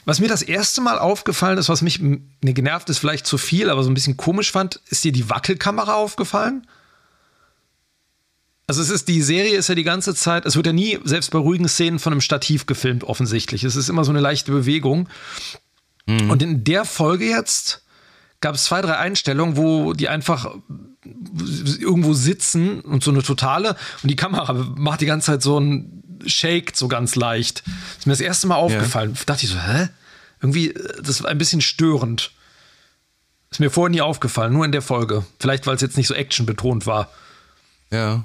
was mir das erste Mal aufgefallen ist, was mich ne, genervt ist, vielleicht zu viel, aber so ein bisschen komisch fand, ist dir die Wackelkamera aufgefallen? Also es ist, die Serie ist ja die ganze Zeit, es wird ja nie, selbst bei ruhigen Szenen, von einem Stativ gefilmt, offensichtlich. Es ist immer so eine leichte Bewegung. Und in der Folge jetzt gab es zwei, drei Einstellungen, wo die einfach irgendwo sitzen und so eine totale und die Kamera macht die ganze Zeit so ein Shake so ganz leicht. Ist mir das erste Mal aufgefallen. Dachte ich so, hä? Irgendwie, äh, das war ein bisschen störend. Ist mir vorher nie aufgefallen, nur in der Folge. Vielleicht, weil es jetzt nicht so actionbetont war. Ja.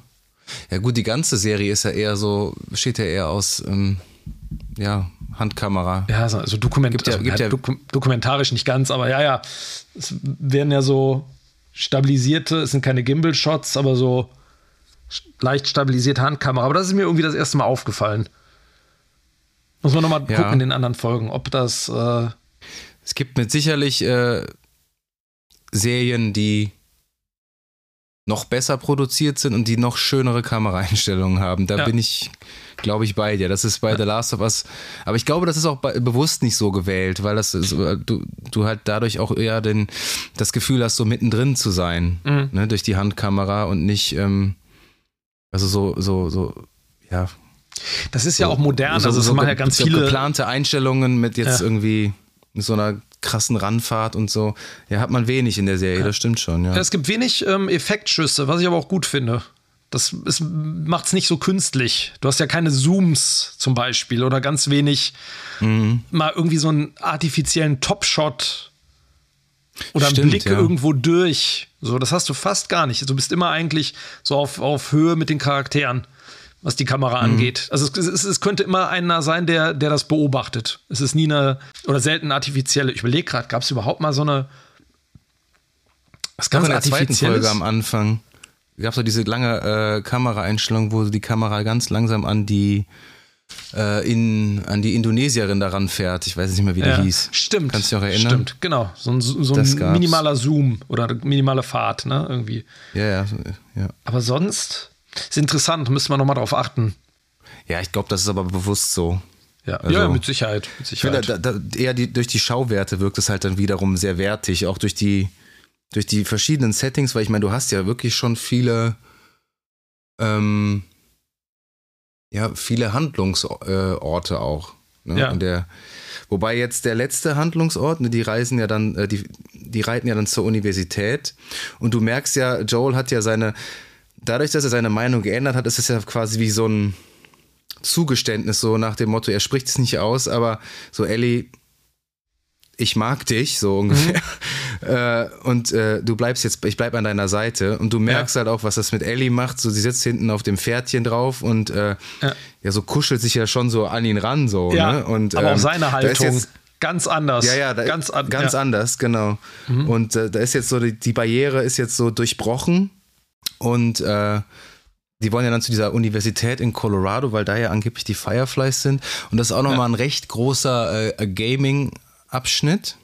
Ja, gut, die ganze Serie ist ja eher so, besteht ja eher aus, ähm, ja, Handkamera. Ja, so- also Dokument, Gibt ja- also, gibt ja, ja- doku dokumentarisch nicht ganz, aber ja, ja. Es werden ja so stabilisierte, es sind keine Gimbal-Shots, aber so leicht stabilisierte Handkamera. Aber das ist mir irgendwie das erste Mal aufgefallen. Muss man nochmal Ja. gucken in den anderen Folgen, ob das. Äh, Es gibt mit sicherlich äh, Serien, die noch besser produziert sind und die noch schönere Kameraeinstellungen haben. Da Ja. bin ich, glaube ich, bei dir. Das ist bei The Last of Us. Aber ich glaube, das ist auch bei, bewusst nicht so gewählt, weil das ist, du, du halt dadurch auch eher den, das Gefühl hast, so mittendrin zu sein, Mhm. ne, durch die Handkamera und nicht, ähm, also so, so, so, ja. das ist ja auch modern, so, also es so machen ja ganz viele. geplante Einstellungen mit jetzt Ja. irgendwie so einer krassen Randfahrt und so. Ja, hat man wenig in der Serie, das stimmt schon, ja. Es gibt wenig ähm, Effektschüsse, was ich aber auch gut finde. Das macht es nicht so künstlich. Du hast ja keine Zooms zum Beispiel oder ganz wenig Mhm. mal irgendwie so einen artifiziellen Topshot oder einen Stimmt, Blick ja. irgendwo durch. So, das hast du fast gar nicht. Du bist immer eigentlich so auf, auf Höhe mit den Charakteren. Was die Kamera Mhm. angeht. Also es, es, es könnte immer einer sein, der, der das beobachtet. Es ist nie eine, oder selten artifizielle. Ich überlege gerade, gab es überhaupt mal so eine. Was Ganz ganz in der zweiten? Folge am Anfang gab es so diese lange äh, Kameraeinstellung, wo die Kamera ganz langsam an die äh, in, an die Indonesierin daran fährt. Ich weiß nicht mehr, wie Ja, die hieß. Stimmt. Kannst du dich noch erinnern? Stimmt, genau. So ein, so ein minimaler Zoom oder minimale Fahrt, ne? Irgendwie. Ja, ja, ja. Aber sonst ist interessant, müsste man nochmal drauf achten. Ja, ich glaube, das ist aber bewusst so. Ja, Also- ja mit Sicherheit. Mit Ich finde, Sicherheit. da, da, eher die, durch die Schauwerte wirkt es halt dann wiederum sehr wertig, auch durch die, durch die verschiedenen Settings, weil ich meine, du hast ja wirklich schon viele, ähm, ja, viele Handlungsorte äh, auch. Ne? Ja. Der, wobei jetzt der letzte Handlungsort, ne, die reisen ja dann, äh, die, die reiten ja dann zur Universität und du merkst ja, Joel hat ja seine, dadurch, dass er seine Meinung geändert hat, ist es ja quasi wie so ein Zugeständnis, so nach dem Motto, er spricht es nicht aus, aber so, Ellie, ich mag dich, so ungefähr. [laughs] Äh, und äh, du bleibst jetzt, ich bleib an deiner Seite. Und du merkst halt auch, was das mit Ellie macht. So, sie sitzt hinten auf dem Pferdchen drauf und äh, Ja. ja. so kuschelt sich ja schon so an ihn ran, so. ja, ne? und, aber auch ähm, seine da ist Haltung Jetzt, ganz anders. ja, ja, da, ganz, an, ganz ja. Mhm. anders, genau. Und äh, da ist jetzt so, die, die Barriere ist jetzt so durchbrochen und äh, die wollen ja dann zu dieser Universität in Colorado, weil da ja angeblich die Fireflies sind. Und das ist auch nochmal ein recht großer äh, Gaming-Abschnitt,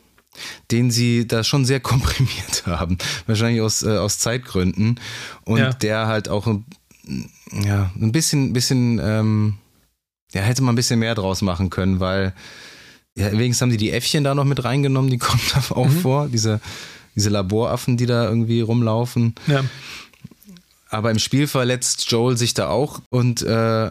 den sie da schon sehr [laughs] komprimiert haben. Wahrscheinlich aus, äh, aus Zeitgründen. Und Ja. der halt auch ein- ja, ein bisschen, bisschen, ähm, ja, hätte man ein bisschen mehr draus machen können, weil ja, wenigstens haben die die Äffchen da noch mit reingenommen, die kommen da [laughs] auch Mhm. vor, diese, diese Laboraffen, die da irgendwie rumlaufen. Ja. Aber im Spiel verletzt Joel sich da auch und äh,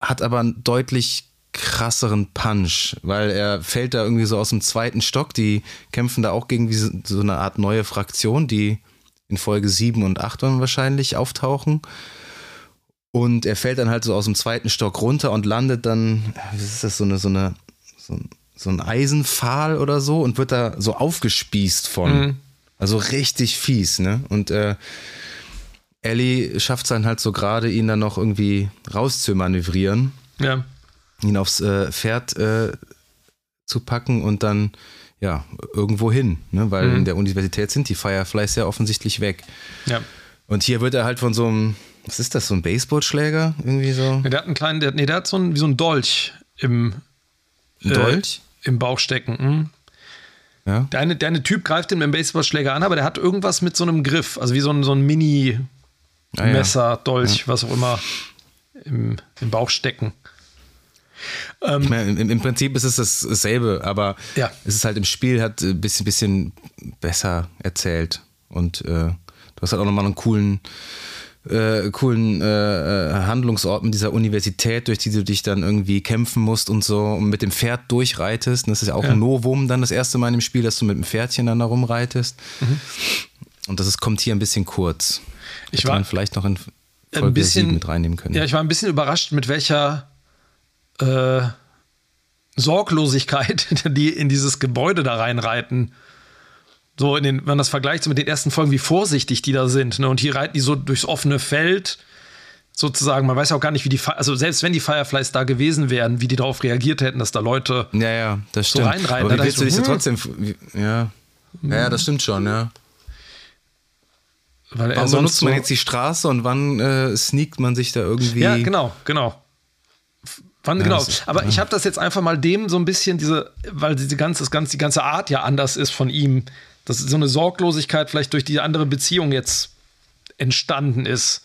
hat aber einen deutlich krasseren Punch, weil er fällt da irgendwie so aus dem zweiten Stock. Die kämpfen da auch gegen diese, so eine Art neue Fraktion, die in Folge 7 und 8 dann wahrscheinlich auftauchen. Und er fällt dann halt so aus dem zweiten Stock runter und landet dann, wie ist das, so eine, so eine, so ein, so ein Eisenpfahl oder so und wird da so aufgespießt von. Mhm. Also richtig fies, ne? Und äh, Ellie schafft es dann halt so gerade, ihn dann noch irgendwie rauszumanövrieren, ja. ihn aufs äh, Pferd äh, zu packen und dann ja irgendwo hin, ne? weil Mhm. in der Universität sind die Fireflies ja offensichtlich weg. ja. Und hier wird er halt von so einem, was ist das, so ein Baseballschläger irgendwie so? Der hat einen kleinen, der, nee, der hat so einen, wie so einen Dolch im, Ein Dolch? äh, im Bauch stecken. Mhm. Ja. Der eine, der eine Typ greift ihn mit dem Baseballschläger an, aber der hat irgendwas mit so einem Griff, also wie so ein, so ein Ah, ja. Mini-Messer, Dolch, was auch immer, im, im Bauch stecken. Ähm, Ich meine, im, im Prinzip ist es das- dasselbe, aber Ja. es ist halt im Spiel hat ein bisschen, bisschen besser erzählt. Und äh, du hast halt auch nochmal einen coolen, äh, coolen äh, äh, Handlungsort mit dieser Universität, durch die du dich dann irgendwie kämpfen musst und so und mit dem Pferd durchreitest. Und das ist ja auch Ja. ein Novum dann das erste Mal im Spiel, dass du mit dem Pferdchen dann da rumreitest. Und das ist, kommt hier ein bisschen kurz. Ich Hätte war man vielleicht noch in ein Folge bisschen 7 mit reinnehmen können. Ja, ich war ein bisschen überrascht, mit welcher äh, Sorglosigkeit [laughs] die in dieses Gebäude da reinreiten. So, in den, wenn man das vergleicht mit den ersten Folgen, wie vorsichtig die da sind. Ne? Und hier reiten die so durchs offene Feld. Sozusagen, man weiß ja auch gar nicht, wie die, also selbst wenn die Fireflies da gewesen wären, wie die darauf reagiert hätten, dass da Leute. Ja, ja, das So stimmt. reinreiten, Aber wie willst du dich so, hm. trotzdem. Ja. ja, ja, das stimmt schon, ja. Weil sonst benutzt man jetzt die Straße und wann äh, sneakt man sich da irgendwie? Ja, genau, genau. Wann, genau. das ist- Aber ich habe das jetzt einfach mal dem so ein bisschen diese, weil diese ganze, das ganze, die ganze Art ja anders ist von ihm, dass so eine Sorglosigkeit vielleicht durch die andere Beziehung jetzt entstanden ist.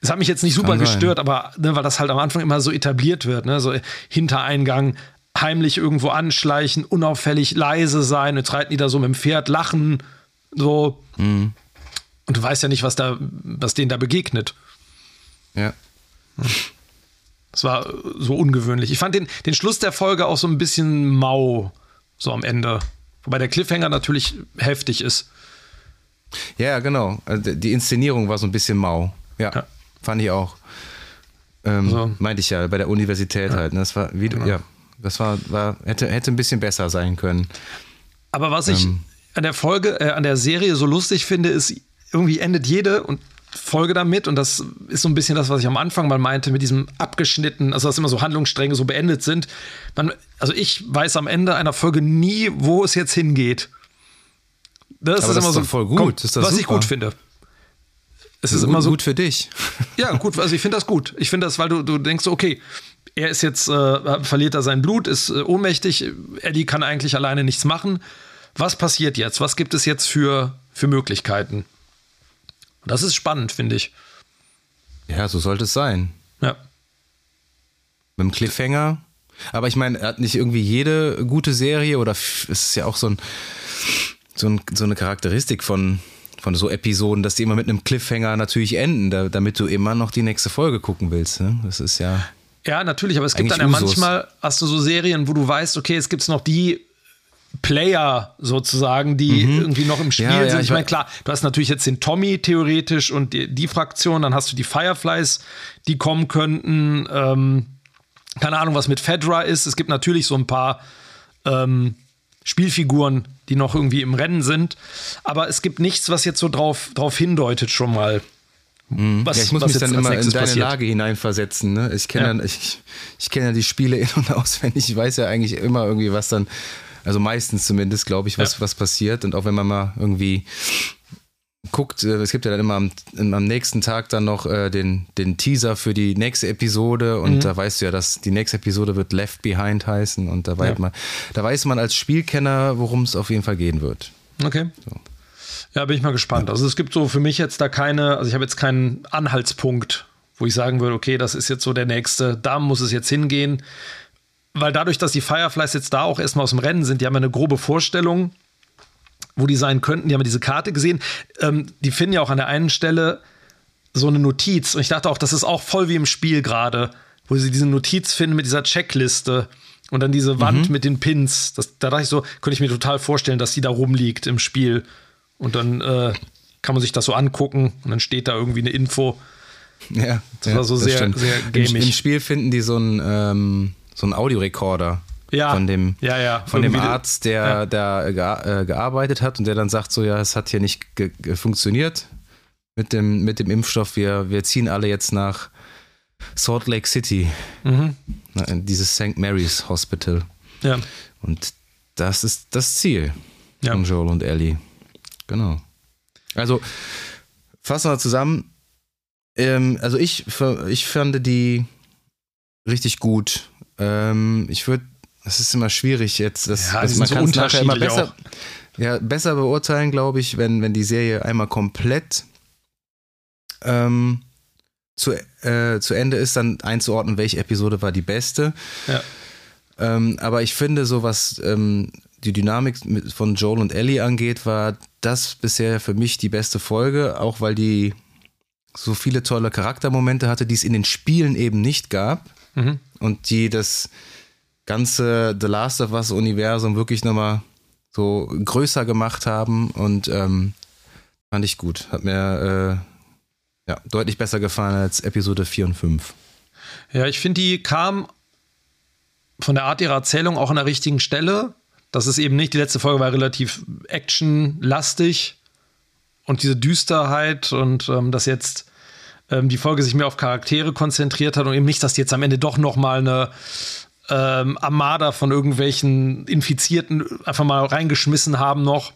Es hat mich jetzt nicht super Kann sein. gestört, aber ne, weil das halt am Anfang immer so etabliert wird, ne, so Hintereingang, heimlich irgendwo anschleichen, unauffällig leise sein, jetzt reiten die da so mit dem Pferd, lachen, so. Mhm. Und du weißt ja nicht, was da, was denen da begegnet. Ja. Das war äh, so ungewöhnlich. Ich fand den, den Schluss der Folge auch so ein bisschen mau, so am Ende. Wobei der Cliffhanger natürlich heftig ist. ja, ja, genau. Also die Inszenierung war so ein bisschen mau. Ja, Ja. fand ich auch. Ähm, So. Meinte ich ja, bei der Universität halt. Ne? Das war, wie du, ja, das war, war hätte, hätte ein bisschen besser sein können. Aber was ich Ähm. an der Folge, äh, an der Serie so lustig finde, ist, irgendwie endet jede und Folge damit und das ist so ein bisschen das, was ich am Anfang mal meinte mit diesem abgeschnitten, also dass immer so Handlungsstränge so beendet sind. Man, also ich weiß am Ende einer Folge nie, wo es jetzt hingeht. Das Aber ist das immer ist so voll gut, komm, was super. ich gut finde. Es ist gut, immer so gut für dich. [laughs] Ja, gut, also ich finde das gut. Ich finde das, weil du, du denkst, okay, er ist jetzt, äh, verliert er sein Blut, ist äh, ohnmächtig, Eddie kann eigentlich alleine nichts machen. Was passiert jetzt? Was gibt es jetzt für, für Möglichkeiten? Das ist spannend, finde ich. Ja, so sollte es sein. Ja. Mit dem Cliffhanger. Aber ich meine, er hat nicht irgendwie jede gute Serie oder es ist ja auch so, ein, so, ein, so eine Charakteristik von, von so Episoden, dass die immer mit einem Cliffhanger natürlich enden, da, damit du immer noch die nächste Folge gucken willst. Ne? Das ist ja. Ja, natürlich, aber es gibt dann ja Usus. manchmal, hast du so Serien, wo du weißt, okay, es gibt noch die Player sozusagen, die mhm. irgendwie noch im Spiel ja, sind. Ja, ich meine, klar, du hast natürlich jetzt den Tommy theoretisch und die, die, Fraktion, dann hast du die Fireflies, die kommen könnten. Ähm, keine Ahnung, was mit Fedra ist. Es gibt natürlich so ein paar ähm, Spielfiguren, die noch irgendwie im Rennen sind. Aber es gibt nichts, was jetzt so drauf, drauf hindeutet schon mal. Mhm. Was, ja, ich muss mich dann immer in deine passiert. Lage hineinversetzen. Ne? Ich kenne ja. ich, ich kenn ja die Spiele [laughs] in- und auswendig. Ich weiß ja eigentlich immer irgendwie, was dann also meistens zumindest, glaube ich, was, ja. was passiert. Und auch wenn man mal irgendwie guckt, äh, es gibt ja dann immer am, am nächsten Tag dann noch äh, den, den Teaser für die nächste Episode und mhm. da weißt du ja, dass die nächste Episode wird Left Behind heißen und da, weiß, man, da weiß man als Spielkenner, worum es auf jeden Fall gehen wird. Okay. So. Ja, bin ich mal gespannt. Also es gibt so für mich jetzt da keine, also ich habe jetzt keinen Anhaltspunkt, wo ich sagen würde, okay, das ist jetzt so der nächste, da muss es jetzt hingehen weil dadurch, dass die Fireflies jetzt da auch erstmal aus dem Rennen sind, die haben ja eine grobe Vorstellung, wo die sein könnten. Die haben ja diese Karte gesehen. Ähm, die finden ja auch an der einen Stelle so eine Notiz. Und ich dachte auch, das ist auch voll wie im Spiel gerade, wo sie diese Notiz finden mit dieser Checkliste und dann diese Wand mhm. mit den Pins. Das, da dachte ich so, könnte ich mir total vorstellen, dass die da rumliegt im Spiel. Und dann äh, kann man sich das so angucken und dann steht da irgendwie eine Info. Ja, das ja, war so sehr, stimmt. sehr gamig. Im, Im, Spiel finden die so ein ähm so ein Audiorekorder ja. von dem, ja, ja. Von dem Arzt, der da äh, gearbeitet hat und der dann sagt so, ja, es hat hier nicht funktioniert mit dem, mit dem Impfstoff. Wir, wir ziehen alle jetzt nach Salt Lake City, mhm. in dieses St. Mary's Hospital. Ja. Und das ist das Ziel ja. von Joel und Ellie. Genau. Also, fassen wir zusammen. Ähm, also ich, ich fand die richtig gut. Ähm, ich würde, es ist immer schwierig jetzt, das, ja, das man so kann es nachher immer besser, ja, besser beurteilen, glaube ich, wenn, wenn die Serie einmal komplett ähm, zu, äh, zu Ende ist, dann einzuordnen, welche Episode war die beste. Ja. Ähm, aber ich finde, so was ähm, die Dynamik von Joel und Ellie angeht, war das bisher für mich die beste Folge, auch weil die so viele tolle Charaktermomente hatte, die es in den Spielen eben nicht gab mhm. Und die das ganze The Last of Us Universum wirklich nochmal so größer gemacht haben und ähm, fand ich gut. Hat mir äh, ja, deutlich besser gefallen als Episode 4 und 5. Ja, ich finde, die kam von der Art ihrer Erzählung auch an der richtigen Stelle. Das ist eben nicht, die letzte Folge war relativ actionlastig und diese Düsterheit und ähm, das jetzt ähm, die Folge sich mehr auf Charaktere konzentriert hat und eben nicht, dass die jetzt am Ende doch noch mal eine ähm, Armada von irgendwelchen Infizierten einfach mal reingeschmissen haben noch,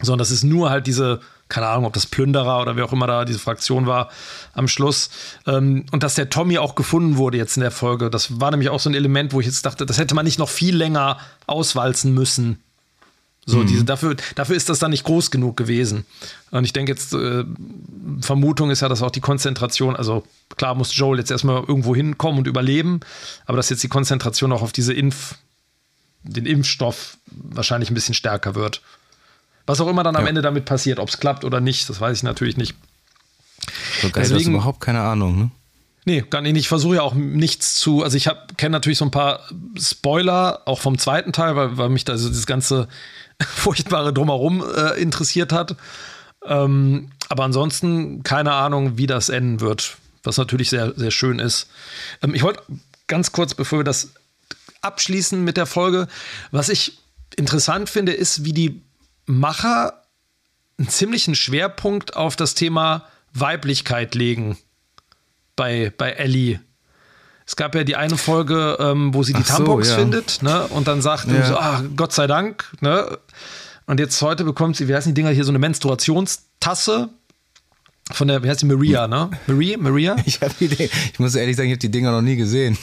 sondern das ist nur halt diese, keine Ahnung, ob das Plünderer oder wer auch immer da diese Fraktion war am Schluss. Ähm, und dass der Tommy auch gefunden wurde jetzt in der Folge. Das war nämlich auch so ein Element, wo ich jetzt dachte, das hätte man nicht noch viel länger auswalzen müssen. So, mhm. diese, dafür, dafür ist das dann nicht groß genug gewesen. Und ich denke jetzt, äh, Vermutung ist ja, dass auch die Konzentration, also klar muss Joel jetzt erstmal irgendwo hinkommen und überleben, aber dass jetzt die Konzentration auch auf diese Impf, den Impfstoff wahrscheinlich ein bisschen stärker wird. Was auch immer dann am ja. Enne damit passiert, ob es klappt oder nicht, das weiß ich natürlich nicht. So geil, Deswegen, du überhaupt keine Ahnung, ne? Nee, gar nicht. Ich versuche ja auch nichts zu. Also ich kenne natürlich so ein paar Spoiler, auch vom zweiten Teil, weil, weil mich da so dieses ganze [laughs] furchtbare Drumherum äh, interessiert hat. Ähm, aber ansonsten keine Ahnung, wie das enden wird, was natürlich sehr, sehr schön ist. Ähm, ich wollte ganz kurz, bevor wir das abschließen mit der Folge, was ich interessant finde, ist, wie die Macher einen ziemlichen Schwerpunkt auf das Thema Weiblichkeit legen bei, bei Ellie. Es gab ja die eine Folge, ähm, wo sie die Ach so, Tampons ja. findet, ne? Und dann sagt Ja. so, ah, Gott sei Dank, ne? Und jetzt heute bekommt sie, wie heißen die Dinger hier, so eine Menstruationstasse von der, wie heißt die, Maria, ne? Maria? Maria? [laughs] Ich, die, ich muss ehrlich sagen, ich habe die Dinger noch nie gesehen.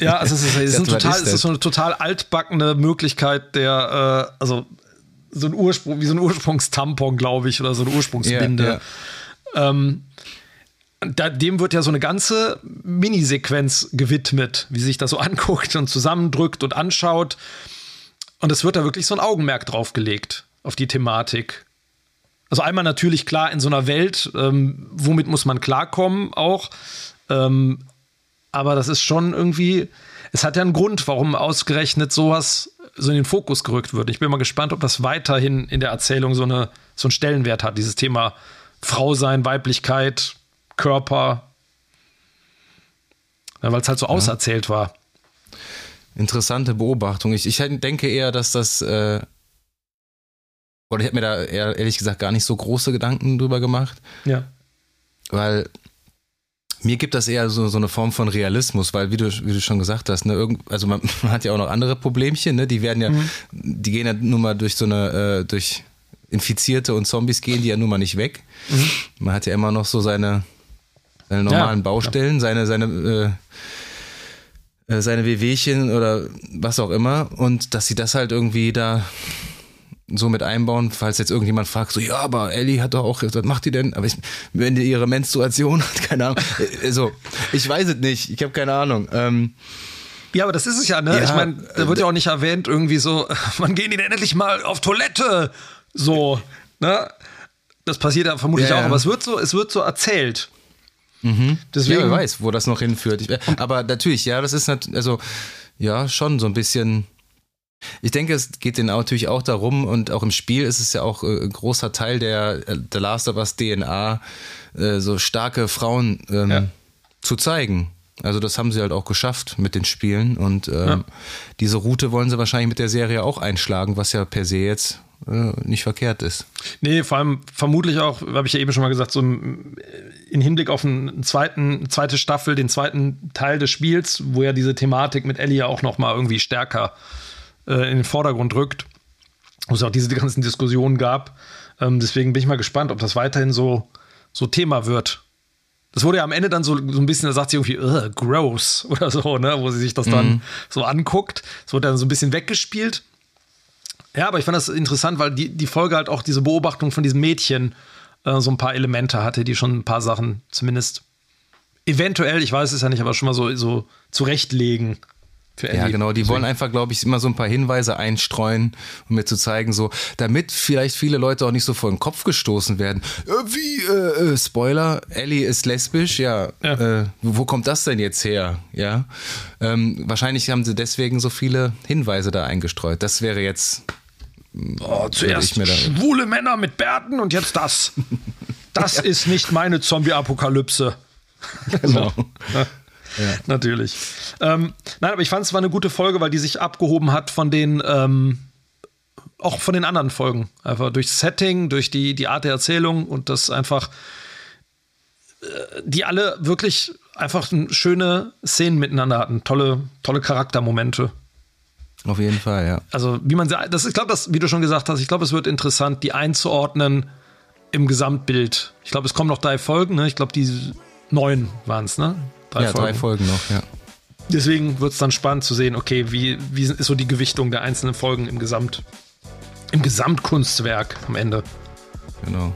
Ja, also es ist, es [laughs] dachte, total, ist es ist so eine total altbackene Möglichkeit der, äh, also so ein Ursprung, wie so ein Ursprungstampon, glaube ich, oder so eine Ursprungsbinde. Ja, Da, dem wird ja so eine ganze Minisequenz gewidmet, wie sich das so anguckt und zusammendrückt und anschaut. Und es wird da wirklich so ein Augenmerk drauf gelegt, auf die Thematik. Also einmal natürlich klar in so einer Welt, ähm, womit muss man klarkommen auch. Ähm, aber das ist schon irgendwie, es hat ja einen Grund, warum ausgerechnet sowas so in den Fokus gerückt wird. Ich bin mal gespannt, ob das weiterhin in der Erzählung so, eine, so einen Stellenwert hat, dieses Thema Frau sein, Weiblichkeit, Körper. Ja, Weil es halt so auserzählt war. Interessante Beobachtung. Ich, ich denke eher, dass das, äh, oder ich habe mir da eher, ehrlich gesagt gar nicht so große Gedanken drüber gemacht, Ja. weil mir gibt das eher so, so eine Form von Realismus, weil wie du, wie du schon gesagt hast, ne, irgend, also man, [laughs] man hat ja auch noch andere Problemchen, ne, die werden ja, die gehen ja nun mal durch so eine, äh, durch Infizierte und Zombies gehen die ja nun mal nicht weg. Man hat ja immer noch so seine, seine normalen Ja, Baustellen, seine, seine, äh, äh, seine Wehwehchen oder was auch immer und dass sie das halt irgendwie da so mit einbauen, falls jetzt irgendjemand fragt, so, ja, aber Ellie hat doch auch, was macht die denn? Aber ich, wenn die ihre Menstruation hat, [laughs] keine Ahnung. Also, ich weiß es nicht, ich habe keine Ahnung. Ähm, Ja, aber das ist es ja, ne? Ja, ich meine, da wird ja auch nicht erwähnt, irgendwie so, [laughs] wann gehen die denn endlich mal auf Toilette? So, ne? Das passiert ja vermutlich Ja, auch, aber es wird so, es wird so erzählt. Ja, Deswegen, wer weiß, wo das noch hinführt. Ich, aber natürlich, ja, das ist nat also, ja, schon so ein bisschen. Ich denke, es geht denen natürlich auch darum und auch im Spiel ist es ja auch äh, ein großer Teil der äh, The Last of Us DNA, äh, so starke Frauen ähm, Ja. zu zeigen. Also das haben sie halt auch geschafft mit den Spielen und ähm, Ja. diese Route wollen sie wahrscheinlich mit der Serie auch einschlagen, was ja per se jetzt äh, nicht verkehrt ist. Nee, vor allem vermutlich auch, habe ich ja eben schon mal gesagt, so in Hinblick auf einen zweiten, eine zweite Staffel, den zweiten Teil des Spiels, wo ja diese Thematik mit Ellie ja auch noch mal irgendwie stärker äh, in den Vordergrund rückt, wo es auch diese [laughs] ganzen Diskussionen gab. Ähm, deswegen bin ich mal gespannt, ob das weiterhin so, so Thema wird. Das wurde ja am Ende dann so, so ein bisschen, da sagt sie irgendwie, "Ugh, gross [laughs] oder so, ne, wo sie sich das dann so anguckt. Es wurde dann so ein bisschen weggespielt. Ja, aber ich fand das interessant, weil die, die Folge halt auch diese Beobachtung von diesem Mädchen äh, so ein paar Elemente hatte, die schon ein paar Sachen zumindest eventuell, ich weiß es ja nicht, aber schon mal so, so zurechtlegen für Ellie. Ja, genau. Die wollen einfach, glaube ich, immer so ein paar Hinweise einstreuen, um mir zu zeigen, so, damit vielleicht viele Leute auch nicht so vor den Kopf gestoßen werden. Äh, wie, äh, äh, Spoiler, Ellie ist lesbisch, ja. Ja. Äh, wo kommt das denn jetzt her? Ja. Ähm, wahrscheinlich haben sie deswegen so viele Hinweise da eingestreut. Das wäre jetzt. Oh, zuerst ich mir da- schwule Männer mit Bärten und jetzt das. Das [laughs] ist nicht meine Zombie-Apokalypse. Genau. Natürlich. Ähm, nein, aber ich fand es war eine gute Folge, weil die sich abgehoben hat von den, ähm, auch von den anderen Folgen. Einfach durch Setting, durch die, die Art der Erzählung und das einfach, äh, die alle wirklich einfach schöne Szenen miteinander hatten. Tolle, tolle Charaktermomente. Auf jeden Fall, ja. Also, wie man das, ich glaube, das, wie du schon gesagt hast, ich glaube, es wird interessant, die einzuordnen im Gesamtbild. Ich glaube, es kommen noch drei Folgen, ne? Ich glaube, die neun waren es, ne? ja, drei Folgen noch, ja. Deswegen wird es dann spannend zu sehen, okay, wie, wie ist so die Gewichtung der einzelnen Folgen im Gesamt, im Gesamtkunstwerk am Ende. Genau.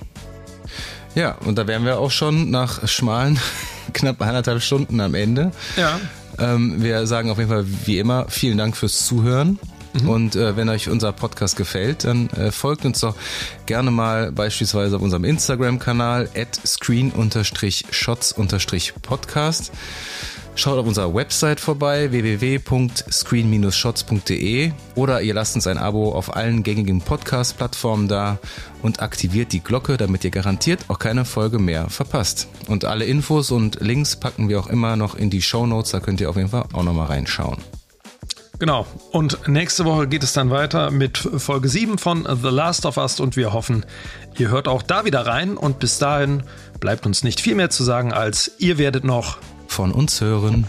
Ja, und da wären wir auch schon nach schmalen [laughs] knapp eineinhalb Stunden am Ende. Ja. Ähm, wir sagen auf jeden Fall wie immer vielen Dank fürs Zuhören. Und äh, wenn euch unser Podcast gefällt, dann äh, folgt uns doch gerne mal beispielsweise auf unserem Instagram-Kanal at screen-shots-podcast. Schaut auf unserer Website vorbei www.screen-shots.de oder ihr lasst uns ein Abo auf allen gängigen Podcast-Plattformen da und aktiviert die Glocke, damit ihr garantiert auch keine Folge mehr verpasst. Und alle Infos und Links packen wir auch immer noch in die Show Notes, da könnt ihr auf jeden Fall auch nochmal reinschauen. Genau. Und nächste Woche geht es dann weiter mit Folge 7 von The Last of Us und wir hoffen, ihr hört auch da wieder rein und bis dahin bleibt uns nicht viel mehr zu sagen als ihr werdet noch von uns hören.